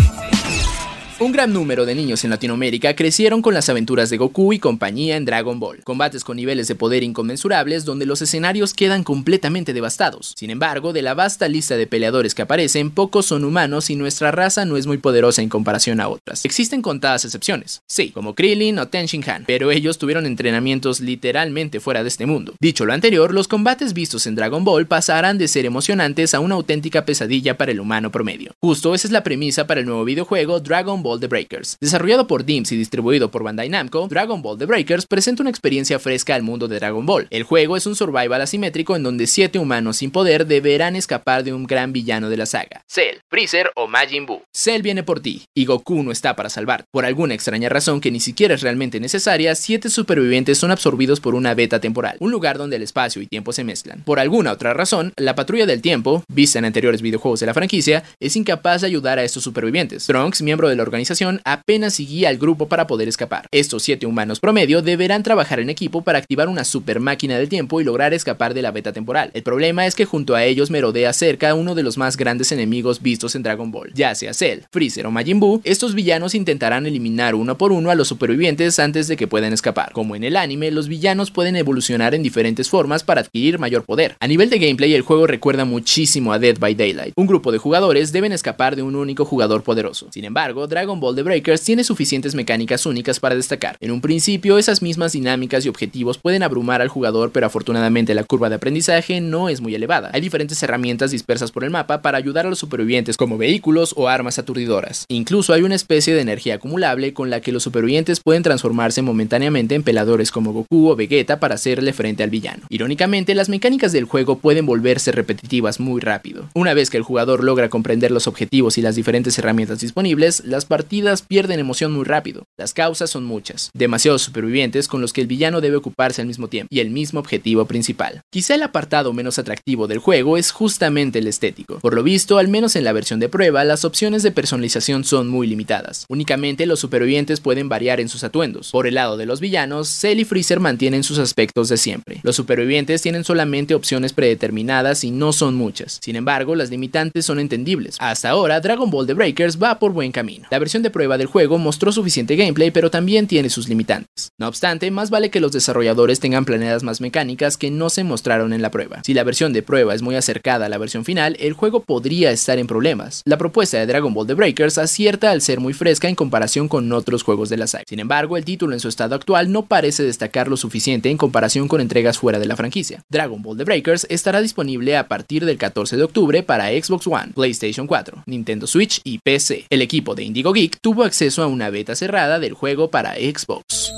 S6: Un gran número de niños en Latinoamérica crecieron con las aventuras de Goku y compañía en Dragon Ball, combates con niveles de poder inconmensurables donde los escenarios quedan completamente devastados. Sin embargo, de la vasta lista de peleadores que aparecen, pocos son humanos y nuestra raza no es muy poderosa en comparación a otras. Existen contadas excepciones, sí, como Krillin o Ten pero ellos tuvieron entrenamientos literalmente fuera de este mundo. Dicho lo anterior, los combates vistos en Dragon Ball pasarán de ser emocionantes a una auténtica pesadilla para el humano promedio. Justo esa es la premisa para el nuevo videojuego Dragon Ball The Breakers. Desarrollado por DIMS y distribuido por Bandai Namco, Dragon Ball The Breakers presenta una experiencia fresca al mundo de Dragon Ball. El juego es un survival asimétrico en donde siete humanos sin poder deberán escapar de un gran villano de la saga, Cell, Freezer o Majin Buu. Cell viene por ti, y Goku no está para salvar. Por alguna extraña razón que ni siquiera es realmente necesaria, siete supervivientes son absorbidos por una beta temporal, un lugar donde el espacio y tiempo se mezclan. Por alguna otra razón, la patrulla del tiempo, vista en anteriores videojuegos de la franquicia, es incapaz de ayudar a estos supervivientes. Trunks, miembro de la organización apenas seguía al grupo para poder escapar. Estos siete humanos promedio deberán trabajar en equipo para activar una super máquina del tiempo y lograr escapar de la beta temporal. El problema es que junto a ellos merodea cerca uno de los más grandes enemigos vistos en Dragon Ball, ya sea Cell, Freezer o Majin Buu, estos villanos intentarán eliminar uno por uno a los supervivientes antes de que puedan escapar. Como en el anime, los villanos pueden evolucionar en diferentes formas para adquirir mayor poder. A nivel de gameplay, el juego recuerda muchísimo a Dead by Daylight. Un grupo de jugadores deben escapar de un único jugador poderoso. Sin embargo, Dragon Ball The Breakers tiene suficientes mecánicas únicas para destacar. En un principio, esas mismas dinámicas y objetivos pueden abrumar al jugador, pero afortunadamente la curva de aprendizaje no es muy elevada. Hay diferentes herramientas dispersas por el mapa para ayudar a los supervivientes como vehículos o armas aturdidoras. Incluso hay una especie de energía acumulable con la que los supervivientes pueden transformarse momentáneamente en peladores como Goku o Vegeta para hacerle frente al villano. Irónicamente, las mecánicas del juego pueden volverse repetitivas muy rápido. Una vez que el jugador logra comprender los objetivos y las diferentes herramientas disponibles, las partidas pierden emoción muy rápido. Las causas son muchas, demasiados supervivientes con los que el villano debe ocuparse al mismo tiempo, y el mismo objetivo principal. Quizá el apartado menos atractivo del juego es justamente el estético. Por lo visto, al menos en la versión de prueba, las opciones de personalización son muy limitadas. Únicamente los supervivientes pueden variar en sus atuendos. Por el lado de los villanos, Cell y Freezer mantienen sus aspectos de siempre. Los supervivientes tienen solamente opciones predeterminadas y no son muchas. Sin embargo, las limitantes son entendibles. Hasta ahora, Dragon Ball The Breakers va por buen camino. Versión de prueba del juego mostró suficiente gameplay, pero también tiene sus limitantes. No obstante, más vale que los desarrolladores tengan planeadas más mecánicas que no se mostraron en la prueba. Si la versión de prueba es muy acercada a la versión final, el juego podría estar en problemas. La propuesta de Dragon Ball The Breakers acierta al ser muy fresca en comparación con otros juegos de la saga. Sin embargo, el título en su estado actual no parece destacar lo suficiente en comparación con entregas fuera de la franquicia. Dragon Ball The Breakers estará disponible a partir del 14 de octubre para Xbox One, PlayStation 4, Nintendo Switch y PC. El equipo de Indigo Geek tuvo acceso a una beta cerrada del juego para Xbox.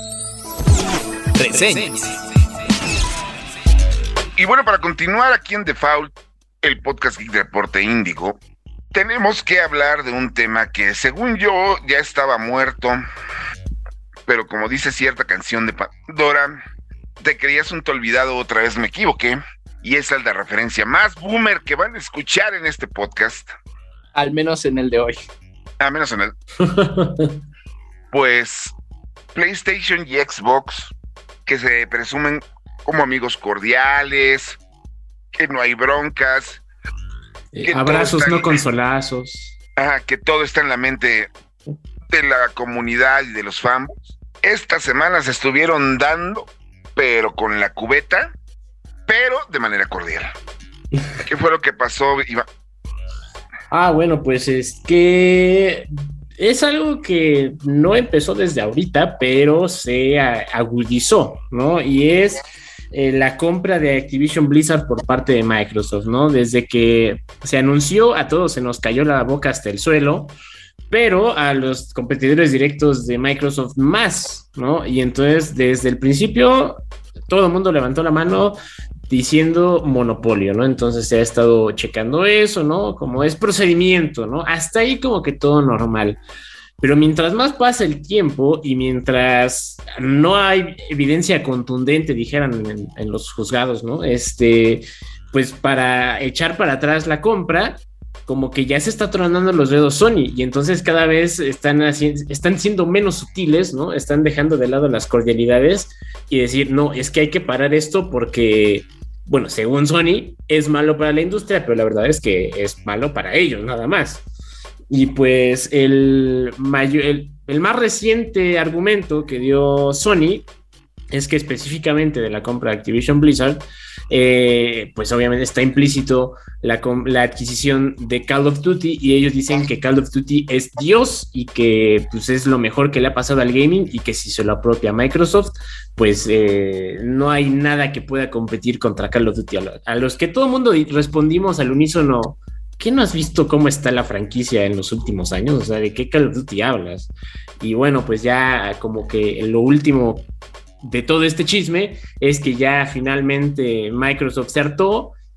S5: Y bueno, para continuar aquí en Default, el podcast Geek Deporte Índigo, tenemos que hablar de un tema que según yo ya estaba muerto, pero como dice cierta canción de Pandora, te creías un te olvidado, otra vez me equivoqué, y esa es la referencia más boomer que van a escuchar en este podcast.
S2: Al menos en el de hoy.
S5: Menos en el. pues PlayStation y Xbox, que se presumen como amigos cordiales, que no hay broncas.
S3: Eh, abrazos, no consolazos.
S5: Ajá, que todo está en la mente de la comunidad y de los fans. Estas semanas estuvieron dando, pero con la cubeta, pero de manera cordial. ¿Qué fue lo que pasó, Iván?
S3: Ah, bueno, pues es que es algo que no empezó desde ahorita, pero se agudizó, ¿no? Y es eh, la compra de Activision Blizzard por parte de Microsoft, ¿no? Desde que se anunció, a todos se nos cayó la boca hasta el suelo, pero a los competidores directos de Microsoft más, ¿no? Y entonces, desde el principio, todo el mundo levantó la mano diciendo monopolio, ¿no? Entonces se ha estado checando eso, ¿no? Como es procedimiento, ¿no? Hasta ahí como que todo normal. Pero mientras más pasa el tiempo y mientras no hay evidencia contundente, dijeran en, los juzgados, ¿no? Este, pues para echar para atrás la compra, como que ya se está tronando los dedos Sony y entonces cada vez están, están siendo menos sutiles, ¿no? Están dejando de lado las cordialidades y decir, no, es que hay que parar esto porque, bueno, según Sony, es malo para la industria, pero la verdad es que es malo para ellos, nada más. Y pues el, el, más reciente argumento que dio Sony es que específicamente de la compra de Activision Blizzard, eh, pues obviamente está implícito la, la, adquisición de Call of Duty y ellos dicen que Call of Duty es Dios y que pues es lo mejor que le ha pasado al gaming y que si se lo apropia Microsoft, pues eh, no hay nada que pueda competir contra Call of Duty. A los que todo el mundo respondimos al unísono ¿qué no has visto cómo está la franquicia en los últimos años? O sea, ¿de qué Call of Duty hablas? Y bueno, pues ya como que lo último de todo este chisme es que ya finalmente Microsoft se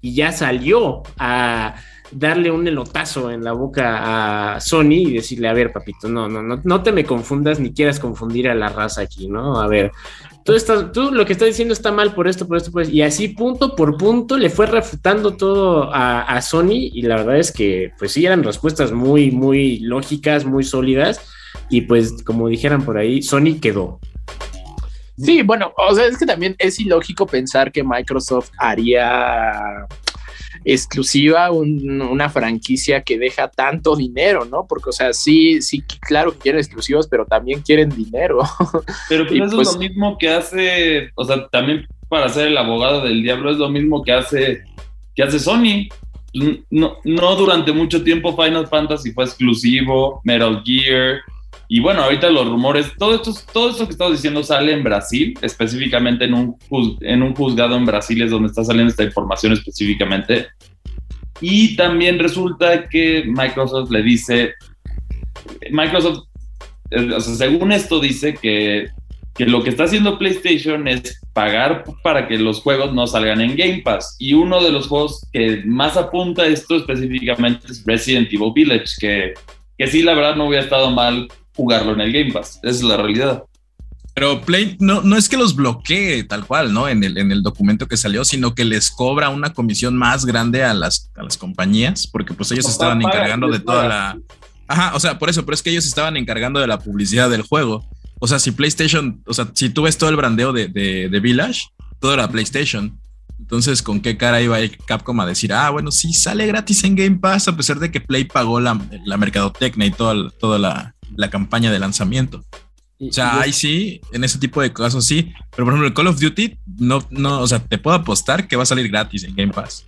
S3: y ya salió a darle un elotazo en la boca a Sony y decirle, a ver, papito, no, no, no, no te me confundas ni quieras confundir a la raza aquí, ¿no? A ver, tú, estás, tú lo que estás diciendo está mal por esto, por esto, por. Y así punto por punto le fue refutando todo a, Sony y la verdad es que pues sí eran respuestas muy, muy lógicas, muy sólidas y pues como dijeran por ahí, Sony quedó.
S2: Sí, bueno, o sea, es que también es ilógico pensar que Microsoft haría exclusiva una franquicia que deja tanto dinero, ¿no? Porque, o sea, sí, sí, claro que quieren exclusivos, pero también quieren dinero.
S1: Pero pues eso es lo pues mismo que hace, o sea, también para ser el abogado del diablo es lo mismo que hace, que hace Sony. No, no durante mucho tiempo Final Fantasy fue exclusivo, Metal Gear, y bueno, ahorita los rumores, todo esto, todo esto que estamos diciendo sale en Brasil, específicamente en un, en un juzgado en Brasil es donde está saliendo esta información específicamente. Y también resulta que Microsoft le dice, Microsoft, eh, o sea, según esto dice que, que lo que está haciendo PlayStation es pagar para que los juegos no salgan en Game Pass. Y uno de los juegos que más apunta a esto específicamente es Resident Evil Village, que, que sí, la verdad no hubiera estado mal jugarlo en el Game Pass. Esa es la realidad.
S4: Pero Play no, no es que los bloquee tal cual, ¿no? En el, en el documento que salió, sino que les cobra una comisión más grande a las, a las compañías, porque pues ellos estaban encargando de toda la... Ajá, o sea, por eso, pero es que ellos estaban encargando de la publicidad del juego. O sea, si PlayStation, o sea, si tú ves todo el brandeo de, de, Village, todo era PlayStation. Entonces, ¿con qué cara iba Capcom a decir, ah, bueno, sí, sale gratis en Game Pass, a pesar de que Play pagó la, la mercadotecnia y toda, toda la, la campaña de lanzamiento. O sea, ahí sí, en ese tipo de casos sí, pero por ejemplo, el Call of Duty, no, no, o sea, te puedo apostar que va a salir gratis en Game Pass.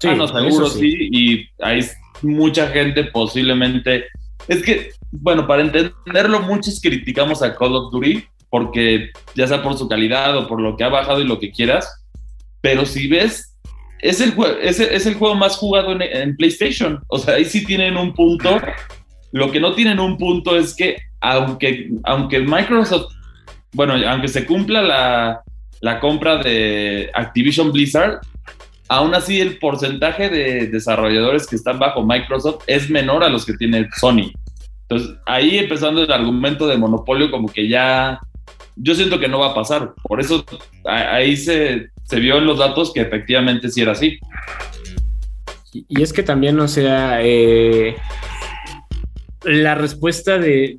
S1: Sí, ah, no, seguro sí. sí. Y hay mucha gente posiblemente. Es que, bueno, para entenderlo, muchos criticamos a Call of Duty porque ya sea por su calidad o por lo que ha bajado y lo que quieras, pero si ves, es el, es, es el juego más jugado en, en, PlayStation. O sea, ahí sí tienen un punto. Lo que no tienen un punto es que aunque, aunque Microsoft, bueno, aunque se cumpla la, la compra de Activision Blizzard, aún así el porcentaje de desarrolladores que están bajo Microsoft es menor a los que tiene Sony. Entonces, ahí empezando el argumento de monopolio, como que ya, yo siento que no va a pasar. Por eso ahí se, se vio en los datos que efectivamente sí era así.
S3: Y es que también, o sea, eh, la respuesta de,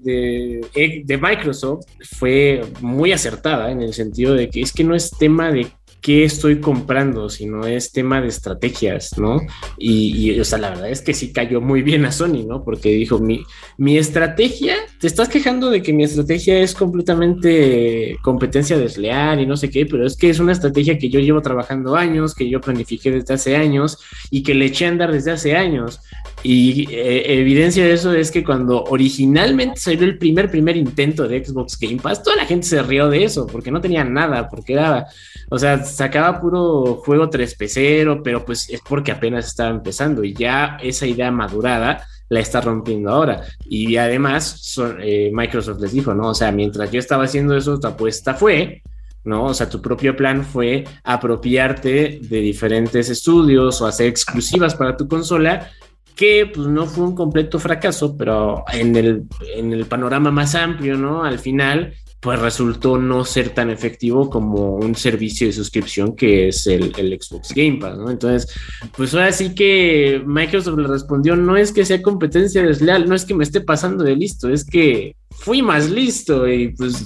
S3: de, Microsoft fue muy acertada en el sentido de que es que no es tema de qué estoy comprando, sino es tema de estrategias, ¿no? Y, o sea, la verdad es que sí cayó muy bien a Sony, ¿no? Porque dijo, mi, mi estrategia, te estás quejando de que mi estrategia es completamente competencia desleal y no sé qué, pero es que es una estrategia que yo llevo trabajando años, que yo planifiqué desde hace años y que le eché a andar desde hace años. Y eh, evidencia de eso es que cuando originalmente salió el primer, primer intento de Xbox Game Pass, toda la gente se rió de eso, porque no tenía nada, porque era, o sea, sacaba puro juego 3P0, pero pues es porque apenas estaba empezando y ya esa idea madurada la está rompiendo ahora. Y además eh, Microsoft les dijo, ¿no? O sea, mientras yo estaba haciendo eso, tu apuesta fue, ¿no? O sea, tu propio plan fue apropiarte de diferentes estudios o hacer exclusivas para tu consola que pues no fue un completo fracaso, pero en el, en el panorama más amplio, ¿no? Al final pues resultó no ser tan efectivo como un servicio de suscripción que es el, Xbox Game Pass, ¿no? Entonces, pues ahora sí que Microsoft le respondió, no es que sea competencia desleal, no es que me esté pasando de listo, es que fui más listo y pues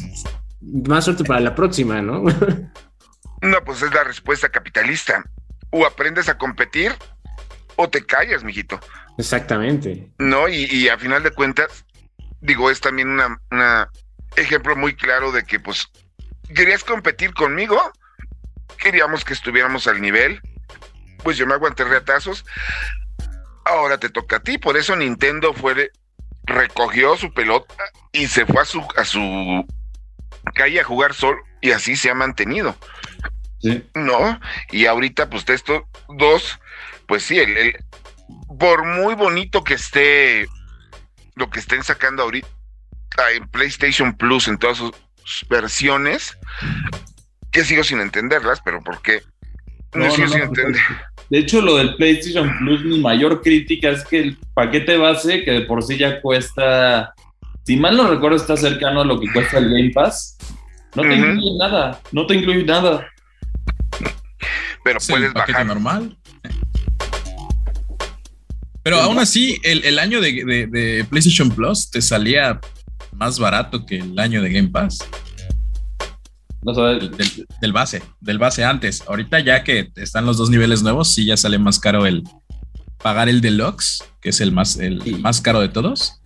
S3: más suerte para la próxima, ¿no?
S5: No, pues es la respuesta capitalista. O aprendes a competir o te callas, mijito.
S3: Exactamente.
S5: No, y, y a final de cuentas, digo, es también una, una ejemplo muy claro de que, pues, querías competir conmigo, queríamos que estuviéramos al nivel, pues yo me aguanté reatazos, ahora te toca a ti, por eso Nintendo fue, recogió su pelota y se fue a su, a su calle a jugar sol y así se ha mantenido. ¿No? Y ahorita, pues, estos dos, pues sí, el, por muy bonito que esté lo que estén sacando ahorita, en PlayStation Plus en todas sus versiones, que sigo sin entenderlas, pero ¿por qué? No, sigo sin entender.
S1: De hecho, lo del PlayStation Plus, mi mayor crítica es que el paquete base, que de por sí ya cuesta, si mal no recuerdo, está cercano a lo que cuesta el Game Pass, no te incluye nada, no te incluye nada.
S5: Pero puedes bajar.
S4: normal. Pero aún así, el, año de, PlayStation Plus te salía más barato que el año de Game Pass. del, base, del base antes. Ahorita ya que están los dos niveles nuevos, sí ya sale más caro el pagar el deluxe, que es el más, el más caro de todos.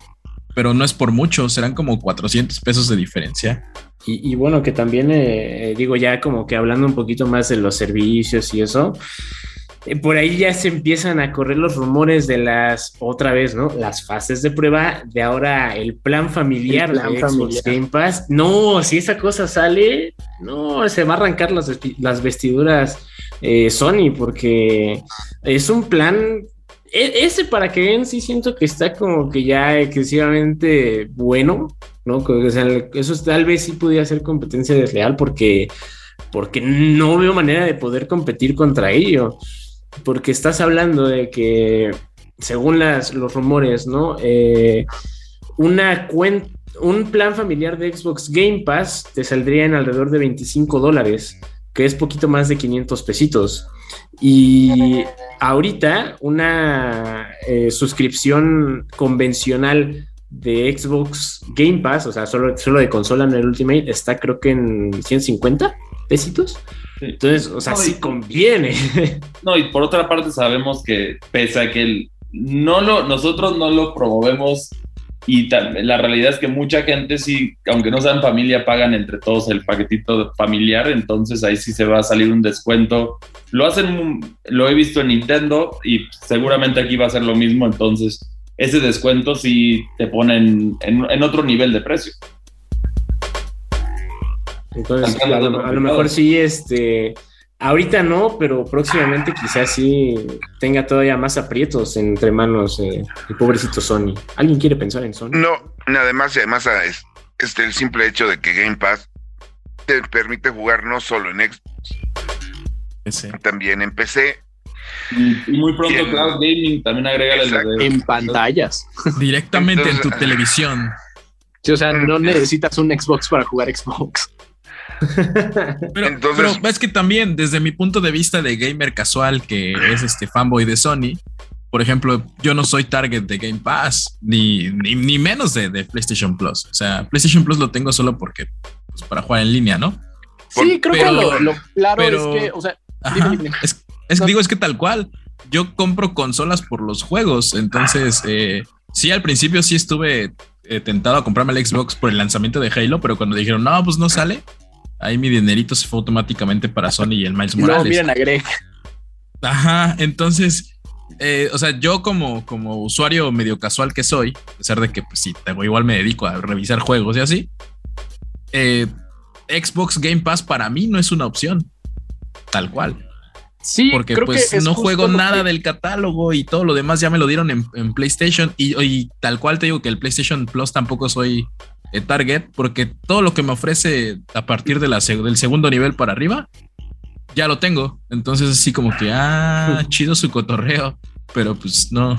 S4: Pero no es por mucho, serán como 400 pesos de diferencia.
S3: Y, bueno, que también eh, digo ya como que hablando un poquito más de los servicios y eso, por ahí ya se empiezan a correr los rumores de las, otra vez, ¿no? Las fases de prueba de ahora el plan familiar de Xbox Game Pass. No, si esa cosa sale, no, se va a arrancar las, las vestiduras eh, Sony porque es un plan e, ese para que vean, sí siento que está como que ya excesivamente bueno, ¿no? O sea, eso tal vez sí podría ser competencia desleal porque, porque no veo manera de poder competir contra ello porque estás hablando de que, según las, los rumores, ¿no? Eh, una un plan familiar de Xbox Game Pass te saldría en alrededor de 25 dólares, que es poquito más de 500 pesitos. Y ahorita una eh, suscripción convencional de Xbox Game Pass, o sea, solo, solo de consola en el Ultimate, está creo que en 150 pesitos. Entonces, o sea, sí conviene.
S1: No, y por otra parte sabemos que pese a que no lo, nosotros no lo promovemos Y la realidad es que mucha gente sí, aunque no sean familia, pagan entre todos el paquetito familiar, entonces ahí sí se va a salir un descuento. Lo hacen, lo he visto en Nintendo y seguramente aquí va a ser lo mismo, entonces ese descuento sí te ponen en, otro nivel de precio.
S3: Entonces, a, lo, mejor sí, este, ahorita no, pero próximamente quizás sí tenga todavía más aprietos entre manos eh, el pobrecito Sony. ¿Alguien quiere pensar en Sony?
S5: No, además, además ah, es, este, el simple hecho de que Game Pass te permite jugar no solo en Xbox, también en PC
S1: y, muy pronto Cloud Gaming también agrega
S2: el En pantallas.
S4: Directamente en tu televisión.
S2: o sea, no necesitas un Xbox para jugar Xbox.
S4: Pero, Entonces, es que también, desde mi punto de vista de gamer casual, que es este fanboy de Sony, por ejemplo, yo no soy target de Game Pass, ni, ni, menos de, PlayStation Plus. O sea, PlayStation Plus lo tengo solo porque, pues, para jugar en línea, ¿no?
S2: Sí, creo que lo, claro es que, o sea,
S4: es, digo, es que tal cual. Yo compro consolas por los juegos. Entonces, eh, sí, al principio sí estuve eh, tentado a comprarme el Xbox por el lanzamiento de Halo, pero cuando dijeron, no, pues no sale, ahí mi dinerito se fue automáticamente para Sony y el Miles Morales. No,
S2: miren a Greg.
S4: Ajá, entonces, eh, o sea, yo como, como usuario medio casual que soy, a pesar de que pues sí, igual me dedico a revisar juegos y así, Xbox Game Pass para mí no es una opción, tal cual.
S2: Sí,
S4: porque pues no juego nada del catálogo y todo lo demás ya me lo dieron en, PlayStation y, tal cual te digo que el PlayStation Plus tampoco soy eh, target porque todo lo que me ofrece a partir de la, del segundo nivel para arriba ya lo tengo. Entonces así como que, ah, chido su cotorreo, pero pues no.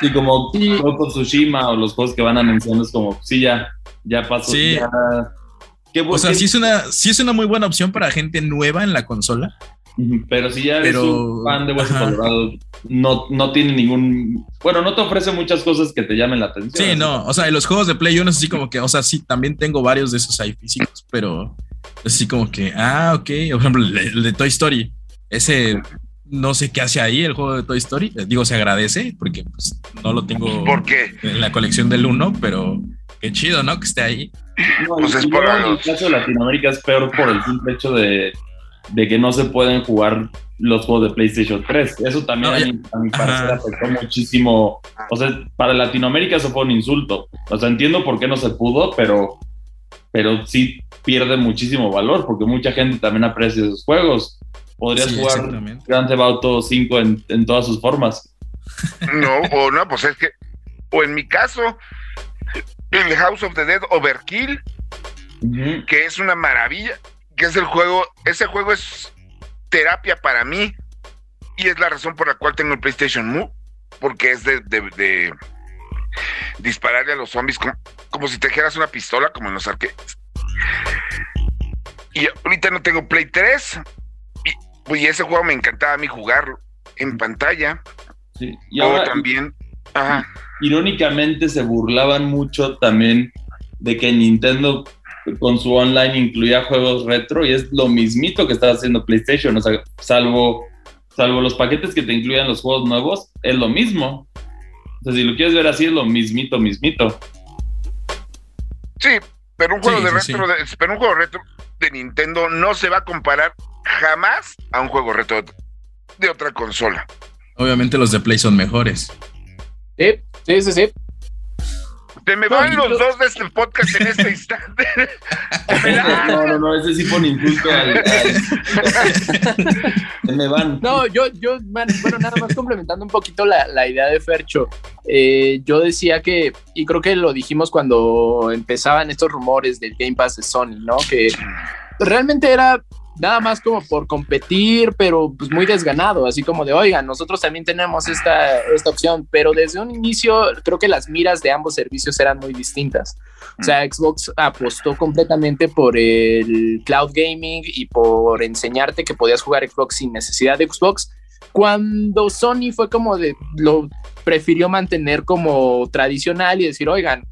S1: Sí, como sí. Tsushima o los juegos que van anunciando es como, sí, ya, ya pasó.
S4: Sí. o sea, sí es, una, sí es una muy buena opción para gente nueva en la consola
S1: pero si ya eres un fan de Hueso Colorado, no, no tiene ningún. Bueno, no te ofrece muchas cosas que te llamen la atención.
S4: Sí, no. O sea, los juegos de Play 1 es así como que, o sea, sí, también tengo varios de esos ahí físicos, pero es así como que, ah, ok. Por ejemplo, el de Toy Story. Ese no sé qué hace ahí el juego de Toy Story. Digo, se agradece porque pues, no lo tengo
S5: ¿Por qué?
S4: en la colección del 1, pero qué chido, ¿no? Que esté ahí.
S1: pues es por el caso de Latinoamérica es peor por el simple hecho de de que no se pueden jugar los juegos de PlayStation 3. Eso también a, mi, parecer afectó muchísimo. O sea, para Latinoamérica eso fue un insulto. O sea, entiendo por qué no se pudo, pero, pero sí pierde muchísimo valor porque mucha gente también aprecia esos juegos. Podrías jugar Grand Theft Auto 5 en, en todas sus formas.
S5: No, o no, pues es que, o en mi caso, el House of the Dead Overkill, que es una maravilla que es el juego, ese juego es terapia para mí y es la razón por la cual tengo el PlayStation Move, porque es de, dispararle a los zombies como, si te dijeras una pistola, como en los arcades. Y ahorita no tengo Play 3 y, ese juego me encantaba a mí jugarlo en pantalla.
S1: Sí. Y ahora también, irónicamente se burlaban mucho también de que Nintendo con su online incluía juegos retro y es lo mismito que está haciendo PlayStation, o sea, salvo, salvo los paquetes que te incluyan los juegos nuevos, es lo mismo. O sea, si lo quieres ver así, es lo mismito, mismito.
S5: Sí, pero un juego de retro, De, pero un juego retro de Nintendo no se va a comparar jamás a un juego retro de otra consola.
S4: Obviamente los de Play son mejores.
S2: Sí, sí, sí, sí.
S5: Se me van los dos de este podcast en este instante.
S1: no, no, no, ese sí pone injusto al, Se me van.
S2: No, yo, yo, bueno, nada más complementando un poquito la, la idea de Fercho. Eh, yo decía que, y creo que lo dijimos cuando empezaban estos rumores del Game Pass de Sony, ¿no? Que realmente era nada más como por competir, pero pues muy desganado, así como de, oigan, nosotros también tenemos esta, esta opción, pero desde un inicio creo que las miras de ambos servicios eran muy distintas. O sea, Xbox apostó completamente por el cloud gaming y por enseñarte que podías jugar Xbox sin necesidad de Xbox, cuando Sony fue como de, lo prefirió mantener como tradicional y decir, oigan,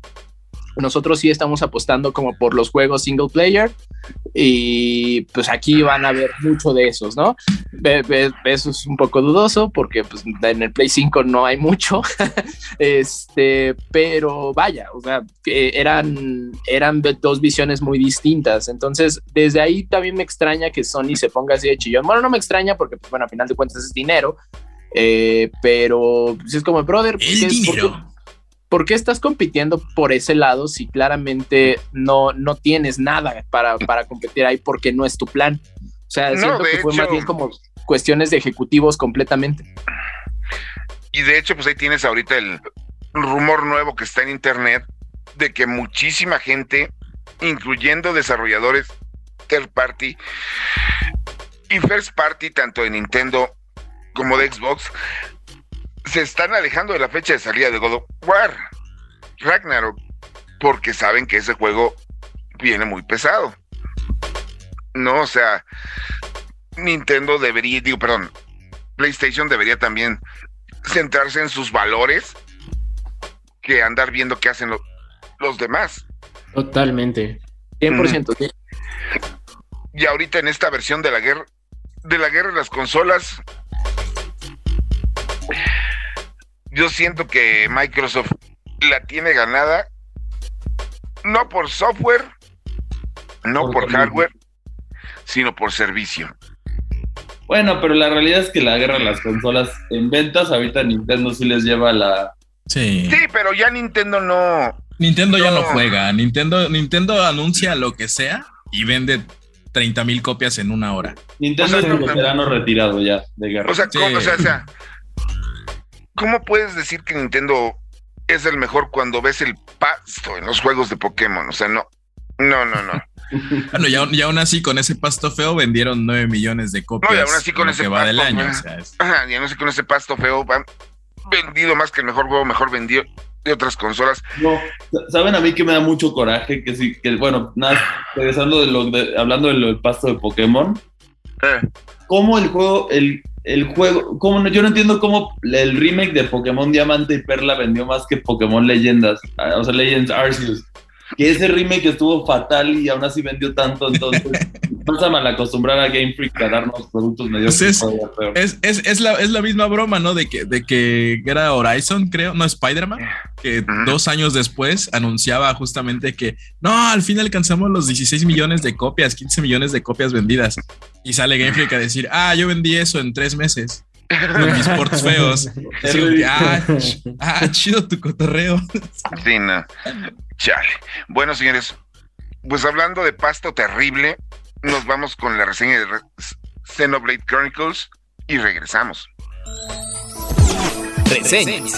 S2: nosotros sí estamos apostando como por los juegos single player Y pues aquí van a ver mucho de esos, ¿no? Eso es un poco dudoso porque pues, en el Play 5 no hay mucho. este, pero vaya, o sea, eran, eran dos visiones muy distintas. Entonces, desde ahí también me extraña que Sony se ponga así de chillón. Bueno, no me extraña porque, pues, bueno, a final de cuentas es dinero. Eh, pero pues, es como, brother,
S4: el dinero.
S2: ¿por qué estás compitiendo por ese lado si claramente no, no tienes nada para, para competir ahí porque no es tu plan? O sea, siento que fue más bien como cuestiones de ejecutivos completamente.
S5: Y de hecho, pues ahí tienes ahorita el rumor nuevo que está en internet de que muchísima gente, incluyendo desarrolladores third party y first party, tanto de Nintendo como de Xbox, se están alejando de la fecha de salida de God of War Ragnarok porque saben que ese juego viene muy pesado. No, o sea, Nintendo debería, digo, perdón, PlayStation debería también centrarse en sus valores que andar viendo qué hacen los demás.
S3: Totalmente.
S2: 100%.
S5: Y ahorita en esta versión de la guerra de la guerra de las consolas yo siento que Microsoft la tiene ganada, no por software, no por, hardware, sino por servicio.
S1: Bueno, pero la realidad es que la guerra de las consolas en ventas, ahorita Nintendo sí les lleva la.
S4: Sí.
S5: Sí, pero ya Nintendo no.
S4: Nintendo ya no juega. Nintendo, Nintendo anuncia lo que sea y vende 30 mil copias en una hora.
S1: Nintendo es un veterano retirado ya de guerra.
S5: O sea, o sea, ¿cómo puedes decir que Nintendo es el mejor cuando ves el pasto en los juegos de Pokémon? O sea, no. No, no, no.
S4: bueno, y aún, así con ese pasto feo vendieron 9 millones de copias. No, y
S5: aún así con ese pasto, del año. Ajá, y aún así con ese pasto feo han vendido más que el mejor juego mejor vendido de otras consolas.
S1: No, saben a mí que me da mucho coraje que sí, que bueno, nada, regresando de lo hablando del pasto de Pokémon. Eh. ¿Cómo el juego, el, el juego, ¿cómo yo no entiendo cómo el remake de Pokémon Diamante y Perla vendió más que Pokémon Leyendas, ah, o sea, Legends Arceus. Que ese remake estuvo fatal y aún así vendió tanto, entonces vamos a mal acostumbrar a Game Freak a darnos productos medio
S4: pues es, es, es, la, es la misma broma, ¿no? De que, de que era Horizon, creo, no Spider-Man, que dos años después anunciaba justamente que no, al fin alcanzamos los 16 millones de copias, 15 millones de copias vendidas. Y sale Game Freak a decir, ah, yo vendí eso en tres meses. Ports feos. ah, ah, chido tu cotorreo.
S5: Sí, no. Chale. Bueno, señores, pues hablando de pasto terrible, nos vamos con la reseña de Xenoblade Chronicles y regresamos.
S6: Reseñas.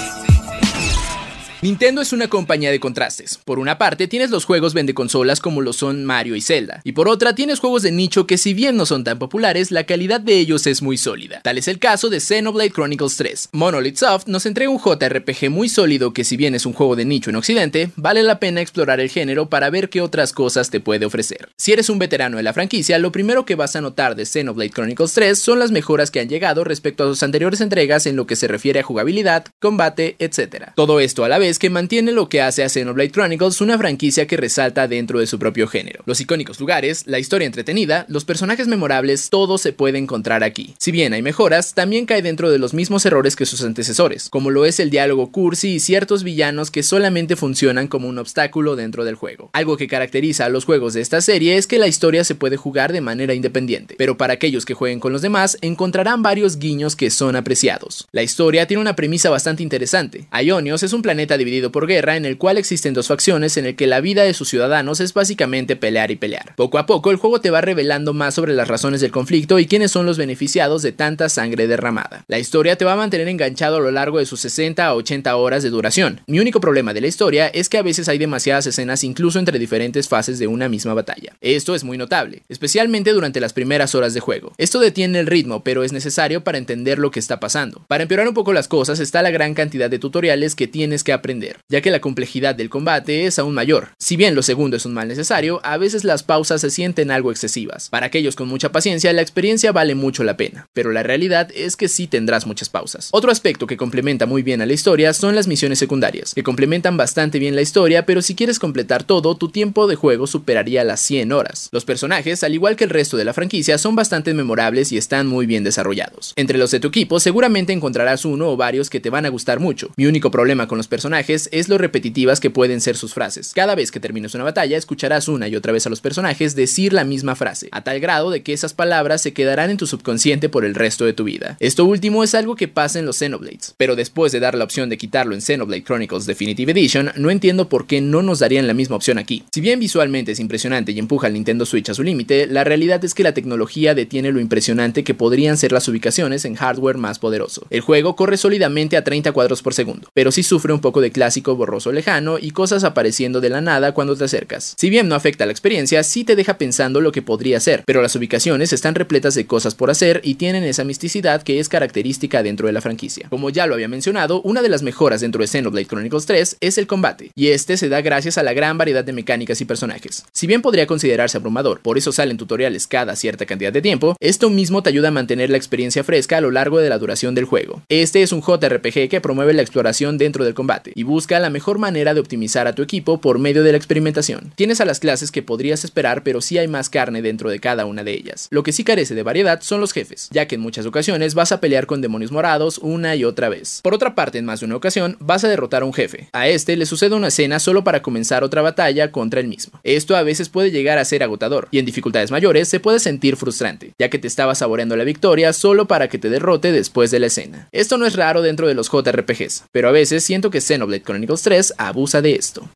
S6: Nintendo es una compañía de contrastes. Por una parte, tienes los juegos vende consolas como lo son Mario y Zelda, y por otra, tienes juegos de nicho que si bien no son tan populares, la calidad de ellos es muy sólida. Tal es el caso de Xenoblade Chronicles 3. Monolith Soft nos entrega un JRPG muy sólido que si bien es un juego de nicho en occidente, vale la pena explorar el género para ver qué otras cosas te puede ofrecer. Si eres un veterano de la franquicia, lo primero que vas a notar de Xenoblade Chronicles 3 son las mejoras que han llegado respecto a sus anteriores entregas en lo que se refiere a jugabilidad, combate, etc. Todo esto a la vez que mantiene lo que hace a Xenoblade Chronicles una franquicia que resalta dentro de su propio género. Los icónicos lugares, la historia entretenida, los personajes memorables, todo se puede encontrar aquí. Si bien hay mejoras, también cae dentro de los mismos errores que sus antecesores, como lo es el diálogo cursi y ciertos villanos que solamente funcionan como un obstáculo dentro del juego. Algo que caracteriza a los juegos de esta serie es que la historia se puede jugar de manera independiente, pero para aquellos que jueguen con los demás encontrarán varios guiños que son apreciados. La historia tiene una premisa bastante interesante. Ionios es un planeta dividido por guerra en el cual existen dos facciones en el que la vida de sus ciudadanos es básicamente pelear y pelear. Poco a poco el juego te va revelando más sobre las razones del conflicto y quiénes son los beneficiados de tanta sangre derramada. La historia te va a mantener enganchado a lo largo de sus 60 a 80 horas de duración. Mi único problema de la historia es que a veces hay demasiadas escenas incluso entre diferentes fases de una misma batalla. Esto es muy notable, especialmente durante las primeras horas de juego. Esto detiene el ritmo, pero es necesario para entender lo que está pasando. Para empeorar un poco las cosas está la gran cantidad de tutoriales que tienes que aprender ya que la complejidad del combate es aún mayor. Si bien lo segundo es un mal necesario, a veces las pausas se sienten algo excesivas. Para aquellos con mucha paciencia, la experiencia vale mucho la pena, pero la realidad es que sí tendrás muchas pausas. Otro aspecto que complementa muy bien a la historia son las misiones secundarias, que complementan bastante bien la historia, pero si quieres completar todo, tu tiempo de juego superaría las 100 horas. Los personajes, al igual que el resto de la franquicia, son bastante memorables y están muy bien desarrollados. Entre los de tu equipo, seguramente encontrarás uno o varios que te van a gustar mucho. Mi único problema con los personajes es lo repetitivas que pueden ser sus frases. Cada vez que termines una batalla, escucharás una y otra vez a los personajes decir la misma frase, a tal grado de que esas palabras se quedarán en tu subconsciente por el resto de tu vida. Esto último es algo que pasa en los Xenoblades, pero después de dar la opción de quitarlo en Xenoblade Chronicles Definitive Edition, no entiendo por qué no nos darían la misma opción aquí. Si bien visualmente es impresionante y empuja al Nintendo Switch a su límite, la realidad es que la tecnología detiene lo impresionante que podrían ser las ubicaciones en hardware más poderoso. El juego corre sólidamente a 30 cuadros por segundo, pero sí sufre un poco de clásico borroso lejano y cosas apareciendo de la nada cuando te acercas. Si bien no afecta la experiencia, sí te deja pensando lo que podría ser, pero las ubicaciones están repletas de cosas por hacer y tienen esa misticidad que es característica dentro de la franquicia. Como ya lo había mencionado, una de las mejoras dentro de Xenoblade Chronicles 3 es el combate, y este se da gracias a la gran variedad de mecánicas y personajes. Si bien podría considerarse abrumador, por eso salen tutoriales cada cierta cantidad de tiempo, esto mismo te ayuda a mantener la experiencia fresca a lo largo de la duración del juego. Este es un JRPG que promueve la exploración dentro del combate y busca la mejor manera de optimizar a tu equipo por medio de la experimentación. Tienes a las clases que podrías esperar, pero sí hay más carne dentro de cada una de ellas. Lo que sí carece de variedad son los jefes, ya que en muchas ocasiones vas a pelear con demonios morados una y otra vez. Por otra parte, en más de una ocasión, vas a derrotar a un jefe. A este le sucede una escena solo para comenzar otra batalla contra el mismo. Esto a veces puede llegar a ser agotador, y en dificultades mayores se puede sentir frustrante, ya que te estaba saboreando la victoria solo para que te derrote después de la escena. Esto no es raro dentro de los JRPGs, pero a veces siento que Xenoblade Chronicles 3 abusa de esto.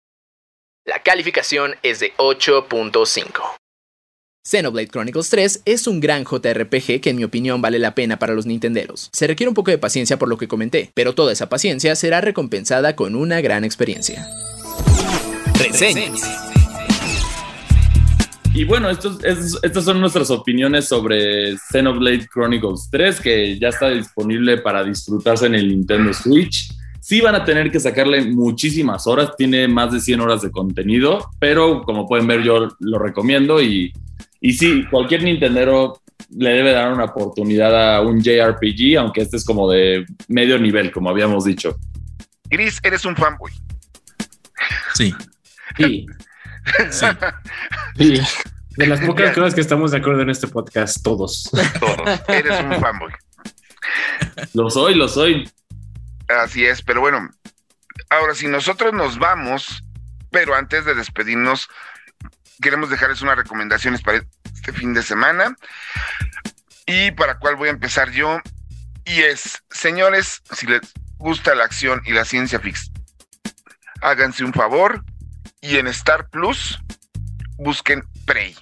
S6: La calificación es de 8.5. Xenoblade Chronicles 3 es un gran JRPG que en mi opinión vale la pena para los nintenderos. Se requiere un poco de paciencia por lo que comenté, pero toda esa paciencia será recompensada con una gran experiencia. Reseñas.
S1: Y bueno, estos, es- estas son nuestras opiniones sobre Xenoblade Chronicles 3, que ya está disponible para disfrutarse en el Nintendo Switch. Sí van a tener que sacarle muchísimas horas, tiene más de 100 horas de contenido, pero como pueden ver yo lo recomiendo y, y sí, cualquier Nintendero le debe dar una oportunidad a un JRPG, aunque este es como de medio nivel, como habíamos dicho.
S5: Gris, eres un fanboy.
S4: Sí,
S3: Sí,
S4: sí.
S3: sí. De las pocas cosas que estamos de acuerdo en este podcast, todos.
S5: Todos. Eres un fanboy.
S1: Lo soy, lo soy.
S5: Así es, pero bueno, ahora si nosotros nos vamos, pero antes de despedirnos, queremos dejarles unas recomendaciones para este fin de semana y para cuál voy a empezar yo. Y es, señores, si les gusta la acción y la ciencia ficción, háganse un favor y en Star Plus busquen Prey,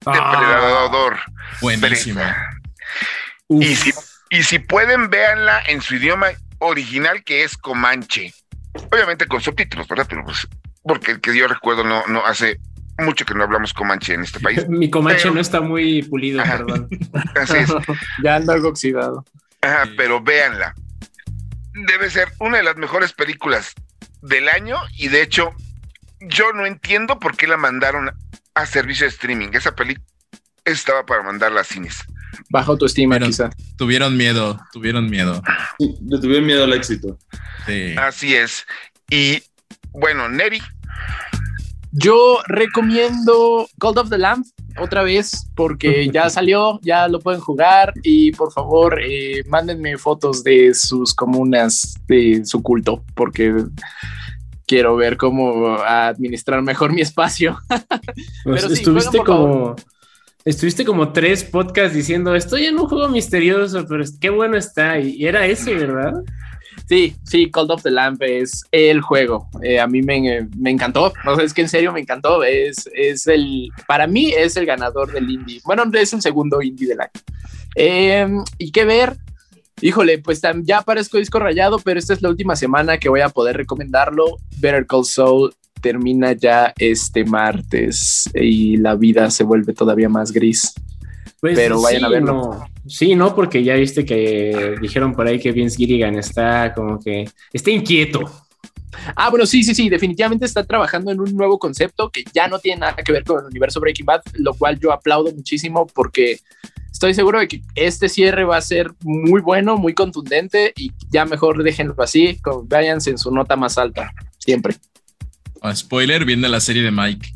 S5: Depredador.
S4: Buenísimo.
S5: Presa.
S3: Uf.
S5: Y si, y si pueden, véanla en su idioma original, que es Comanche. Obviamente con subtítulos, ¿verdad? Pero pues, porque el que yo recuerdo no, no hace mucho que no hablamos Comanche en este país.
S3: Mi comanche
S5: Pero-
S3: no está muy pulido,
S5: Ajá.
S3: perdón.
S5: Así es.
S2: ya anda algo oxidado.
S5: Ajá, pero véanla. Debe ser una de las mejores películas del año y de hecho yo no entiendo por qué la mandaron a servicio de streaming. Esa película estaba para mandarla a cines.
S2: Baja autoestima,
S4: Pero-
S2: quizá.
S4: Tuvieron miedo, tuvieron miedo.
S1: Sí, Le tuvieron miedo al éxito.
S4: Sí.
S5: Así es. Y bueno, Neri,
S2: Yo recomiendo Gold of the Lamb otra vez porque ya salió, ya lo pueden jugar y por favor eh, mándenme fotos de sus comunas, de su culto, porque quiero ver cómo administrar mejor mi espacio.
S3: Pues
S2: Pero sí,
S3: estuviste como. Estuviste como tres podcasts diciendo, estoy en un juego misterioso, pero qué bueno está. Y, era ese, ¿verdad?
S2: Sí, sí, Cold of the Lamp es el juego. Eh, a mí me, me encantó. No sé, es que en serio me encantó. Es, es el, para mí es el ganador del indie. Bueno, es el segundo indie del año. Eh, y qué ver. Híjole, pues ya parezco disco rayado, pero esta es la última semana que voy a poder recomendarlo. Better Call Saul termina ya este martes y la vida se vuelve todavía más gris.
S3: Pues
S2: Pero vayan a verlo.
S3: No. Sí, no, porque ya viste que dijeron por ahí que Vince Gilligan está como que está inquieto.
S2: Ah, bueno, sí, sí, sí, definitivamente está trabajando en un nuevo concepto que ya no tiene nada que ver con el universo Breaking Bad, lo cual yo aplaudo muchísimo porque estoy seguro de que este cierre va a ser muy bueno, muy contundente y ya mejor déjenlo así, váyanse en su nota más alta, siempre.
S4: Ah, spoiler, viene la serie de Mike.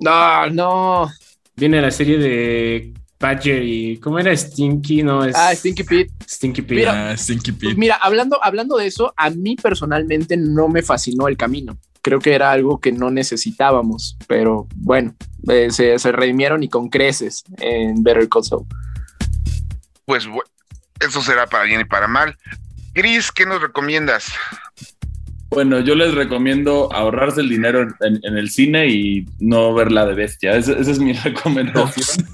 S2: No, no.
S3: Viene la serie de Badger y ¿cómo era Stinky? No, es
S2: Ah, Stinky Pete.
S3: Stinky Pete.
S2: Mira,
S4: Ah, Stinky Pete.
S2: Pues mira, hablando, hablando de eso, a mí personalmente no me fascinó el camino. Creo que era algo que no necesitábamos, pero bueno, eh, se, se redimieron y con creces en Better Call Saul.
S5: Pues eso será para bien y para mal. Gris, ¿qué nos recomiendas?
S1: Bueno, yo les recomiendo ahorrarse el dinero en, el cine y no ver la de bestia. Esa, esa es mi recomendación.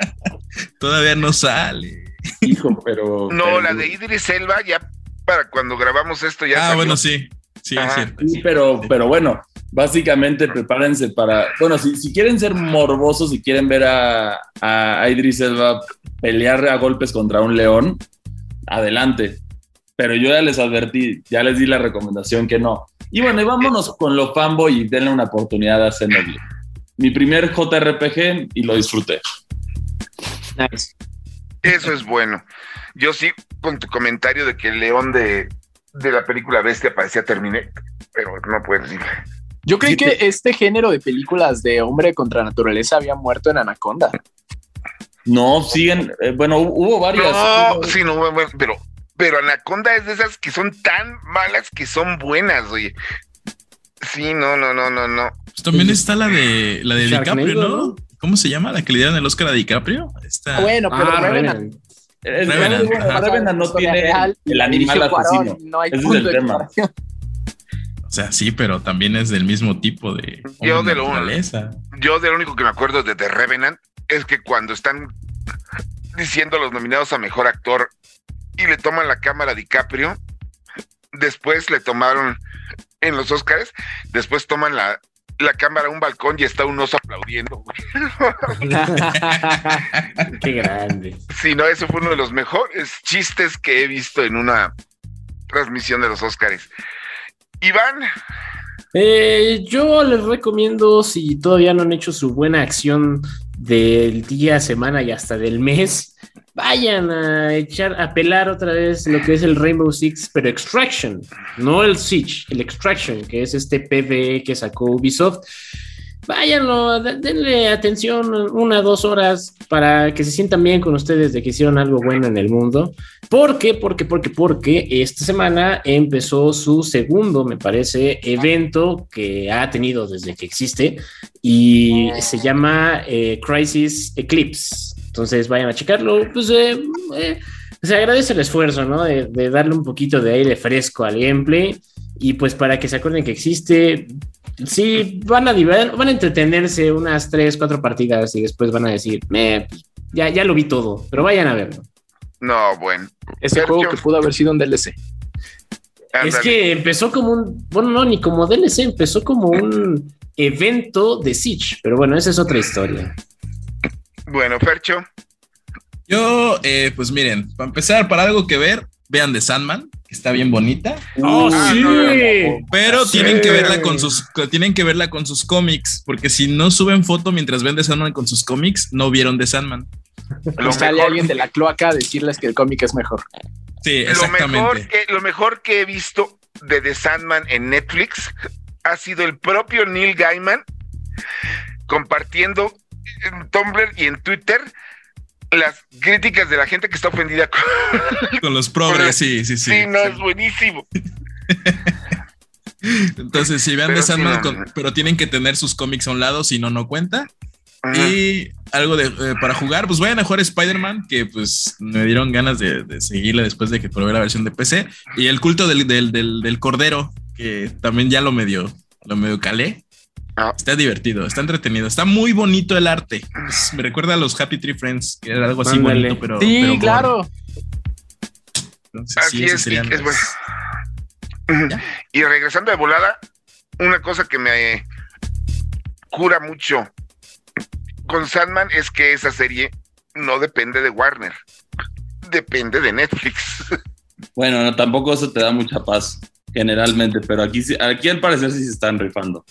S4: Todavía no sale.
S1: Hijo, pero.
S5: No,
S1: pero-
S5: la de Idris Elba, ya para cuando grabamos esto ya
S4: ah,
S5: salió.
S4: bueno, sí. Sí, es cierto.
S1: Sí, pero, pero bueno, básicamente prepárense para. Bueno, si, si quieren ser morbosos, si quieren ver a, a Idris Elba pelear a golpes contra un león, adelante. Pero yo ya les advertí, ya les di la recomendación que no. Y bueno, y vámonos con lo fanboy y denle una oportunidad a Xenoblade. Mi primer JRPG y lo disfruté.
S2: Nice.
S5: Eso es bueno. Yo sí, con tu comentario de que el león de, de la película Bestia parecía Terminator, pero no puedes decir.
S2: Yo creí
S1: Sí,
S2: que este género de películas de hombre contra naturaleza había muerto en Anaconda.
S1: No, siguen. eh, bueno, hu- hubo varias.
S5: No,
S1: Hubo-
S5: sí, no, bueno, pero, pero Anaconda es de esas que son tan malas que son buenas, oye. Sí, no, no, no, no, no.
S4: Pues también está la de la de
S3: Sharknado,
S4: DiCaprio, ¿no?
S3: ¿no?
S4: ¿Cómo se llama? La que le dieron el Oscar a DiCaprio. Está...
S2: Bueno, pero
S3: Ah,
S2: Revenant,
S3: Revenant.
S4: Revenant,
S1: no tiene
S2: real,
S1: el animal asesino.
S2: No hay
S1: Ese es el
S2: de
S1: tema.
S2: comparación.
S4: O sea, sí, pero también es del mismo tipo de
S5: Yo de lo-. Yo de lo único que me acuerdo de The Revenant es que cuando están diciendo los nominados a mejor actor y le toman la cámara a DiCaprio, después le tomaron en los Oscars, después toman la, la cámara a un balcón y está un oso aplaudiendo.
S3: Qué grande.
S5: Sí, no, ese fue uno de los mejores chistes que he visto en una transmisión de los Oscars. Iván,
S3: Eh, yo les recomiendo, si todavía no han hecho su buena acción del día, semana y hasta del mes, vayan a echar, a pelar otra vez lo que es el Rainbow Six, pero Extraction, no el Siege, el Extraction, que es este PvE que sacó Ubisoft. Váyanlo, de- denle atención una, dos horas para que se sientan bien con ustedes de que hicieron algo bueno en el mundo. ¿Por qué? Porque, porque, porque esta semana empezó su segundo, me parece, evento que ha tenido desde que existe y se llama eh, Crisis Eclipse. Entonces vayan a checarlo. Pues eh, eh, se agradece el esfuerzo, ¿no? De, de darle un poquito de aire fresco al gameplay y pues para que se acuerden que existe. Sí, van a, diver- van a entretenerse unas tres, cuatro partidas y después van a decir, "Meh, pues, ya, ya lo vi todo, pero vayan a verlo.
S5: no, bueno.
S2: Ese
S5: Sergio.
S2: juego que pudo haber sido un DLC.
S3: Es que empezó como un, bueno, no, ni como DLC, empezó como un evento de Siege, pero bueno, esa es otra historia.
S5: Bueno, Fercho,
S4: Yo, eh, pues miren, para empezar, para algo que ver, vean The Sandman, que está bien bonita,
S3: ¡Oh,
S5: Ah,
S3: sí!
S4: pero
S3: Sí.
S4: tienen que verla con sus, tienen que verla con sus cómics, porque si no suben foto mientras ven The Sandman con sus cómics, no vieron The Sandman.
S5: lo
S2: sale
S5: mejor,
S2: alguien de la cloaca a decirles que el cómic es mejor.
S4: Sí,
S5: lo, mejor
S4: exactamente.
S5: que, lo mejor que he visto de The Sandman en Netflix ha sido el propio Neil Gaiman compartiendo en Tumblr y en Twitter las críticas de la gente que está ofendida con...
S4: Con los progres, sí, sí, sí.
S5: Sí, no, es buenísimo.
S4: Entonces, si vean The Sandman,
S5: sí, no.
S4: con- pero tienen que tener sus cómics a un lado, si no, no cuenta.
S5: Ajá.
S4: Y algo de eh, para jugar, pues vayan a jugar Spider-Man, que pues me dieron ganas de, de seguirle después de que probé la versión de PC. Y el culto del, del, del, del Cordero, que también ya lo medio, lo medio calé.
S5: Ah.
S4: Está divertido, está entretenido, está muy bonito el arte. Es- me recuerda a los Happy Tree Friends, que era algo así
S3: Ándale.
S4: bonito, pero.
S2: Sí,
S4: pero
S2: claro.
S4: Entonces,
S5: Así
S4: sí,
S5: es, y-
S4: serían
S5: es
S4: las-
S5: bueno.
S4: Ya.
S5: Y regresando de volada, una cosa que me cura mucho con Sandman es que esa serie no depende de Warner, depende de Netflix.
S1: Bueno, no, tampoco eso te da mucha paz. Generalmente, pero aquí, aquí al parecer sí se están rifando.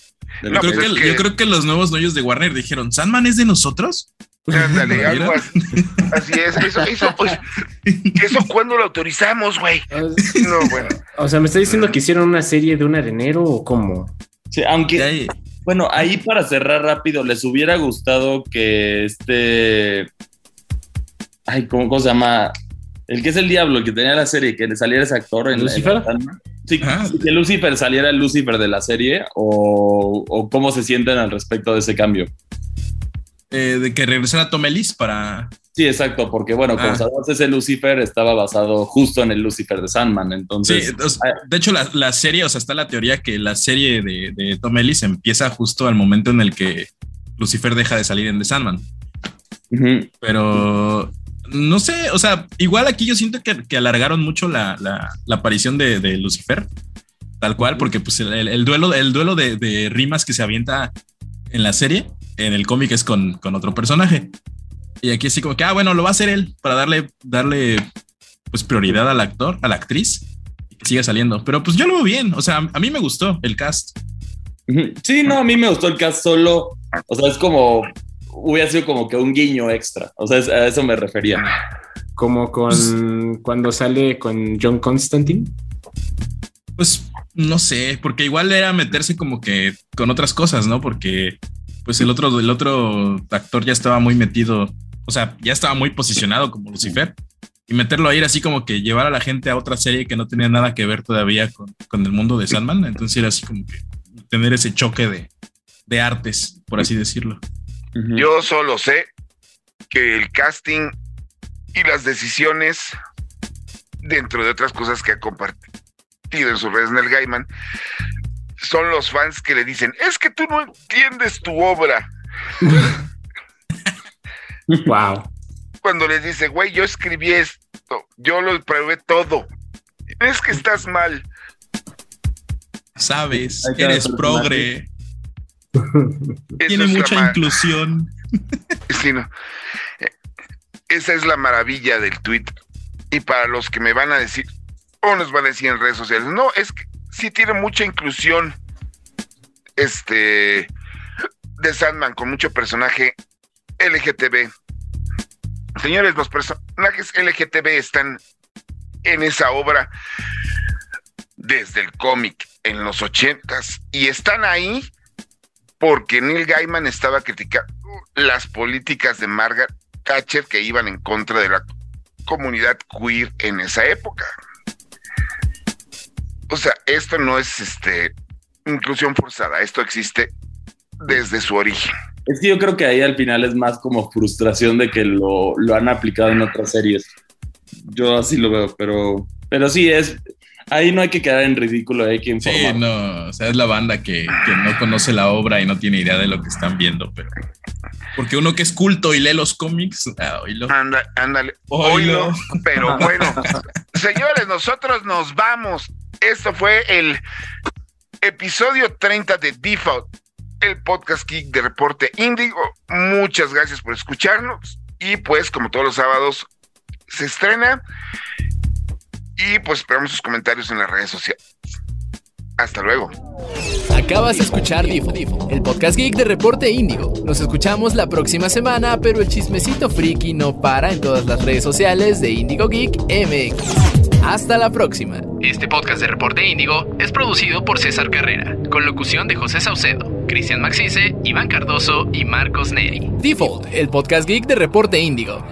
S4: Yo, creo
S5: pues
S4: que,
S5: es que-
S4: yo creo que los nuevos dueños de Warner dijeron, ¿Sandman es de nosotros?
S5: Ándale,
S4: Mira.
S5: algo así. Así es. Eso, eso, pues, eso cuando lo autorizamos, güey. No, bueno.
S3: O sea, ¿me está diciendo que hicieron una serie de un arenero o cómo?
S1: Sí, aunque, bueno, ahí para cerrar rápido, ¿les hubiera gustado que este... Ay, ¿cómo, cómo se llama? El que es el diablo, el que tenía la serie, que le saliera ese actor en
S3: ¿Lucifer?
S1: en Sandman. Sí,
S4: Ah.
S1: sí, que Lucifer saliera el Lucifer de la serie o, o cómo se sienten al respecto de ese cambio.
S4: eh, de que regresara Tom Ellis para...
S1: Sí, exacto, porque bueno, como
S4: Ah.
S1: sabemos, ese Lucifer estaba basado justo en el Lucifer de Sandman,
S4: Sí,
S1: entonces...
S4: o sea, de hecho la, la serie, o sea, está la teoría que la serie de, de Tom Ellis empieza justo al momento en el que Lucifer deja de salir en The Sandman. Pero no sé, o sea, igual aquí yo siento que, que alargaron mucho la, la- la aparición de, de Lucifer, tal cual, porque pues el, el- el duelo, el duelo de, de rimas que se avienta en la serie, en el cómic es con, con otro personaje. Y aquí así como que, ah, bueno, lo va a hacer él para darle, darle pues prioridad al actor, a la actriz, y que siga saliendo. Pero pues yo lo veo bien, o sea, a mí me gustó el cast.
S1: Sí, no, a mí me gustó el cast solo, o sea, es como, hubiera sido como que un guiño extra, o sea, a eso me refería.
S3: Como con cuando sale con John Constantine.
S4: Pues no sé, porque igual era meterse como que con otras cosas, ¿no? Porque pues el otro, el otro actor ya estaba muy metido, o sea, ya estaba muy posicionado como Lucifer. Y meterlo a ir así como que llevar a la gente a otra serie que no tenía nada que ver todavía con, con el mundo de Sandman. Entonces era así como que tener ese choque de, de artes, por así decirlo.
S5: Yo solo sé que el casting y las decisiones, dentro de otras cosas que ha compartido en sus redes Neil Gaiman, son los fans que le dicen, es que tú no entiendes tu obra.
S3: Wow.
S5: Cuando les dice, güey, yo escribí esto, yo lo probé todo. Es que estás mal.
S4: Sabes, eres
S1: personaje.
S4: progre, tiene mucha inclusión.
S5: Sí, no. Eh, Esa es la maravilla del tweet. Y para los que me van a decir, o nos van a decir en redes sociales, no, es que sí tiene mucha inclusión. Este de Sandman con mucho personaje LGTB. Señores, los personajes LGTB están en esa obra desde el cómic en los ochentas y están ahí porque Neil Gaiman estaba criticando las políticas de Margaret Thatcher que iban en contra de la comunidad queer en esa época. O sea, esto no es este inclusión forzada, esto existe desde su origen.
S1: Es que yo creo que ahí al final es más como frustración de que lo, lo han aplicado en otras series. Yo así lo veo, pero, pero sí es. Ahí no hay que quedar en ridículo, hay que
S4: Sí,
S1: informar.
S4: no, o sea, es la banda que, que no conoce la obra y no tiene idea de lo que están viendo, pero porque uno que es culto y lee los cómics, ah, oílo.
S5: Anda, ándale,
S4: Oílo.
S5: oílo, pero bueno. Señores, nosotros nos vamos. Esto fue el episodio 30 de Default, el podcast geek de Reporte Índigo. Muchas gracias por escucharnos. Y pues, como todos los sábados, se estrena. Y pues esperamos sus comentarios en las redes sociales. Hasta luego.
S6: Acabas de escuchar Difo, el podcast geek de Reporte Índigo. Nos escuchamos la próxima semana, pero el chismecito friki no para en todas las redes sociales de Índigo Geek MX. Hasta la próxima. Este podcast de Reporte Índigo es producido por César Carrera, con locución de José Saucedo, Cristian Maxice, Iván Cardoso y Marcos Neri. Default, el podcast geek de Reporte Índigo.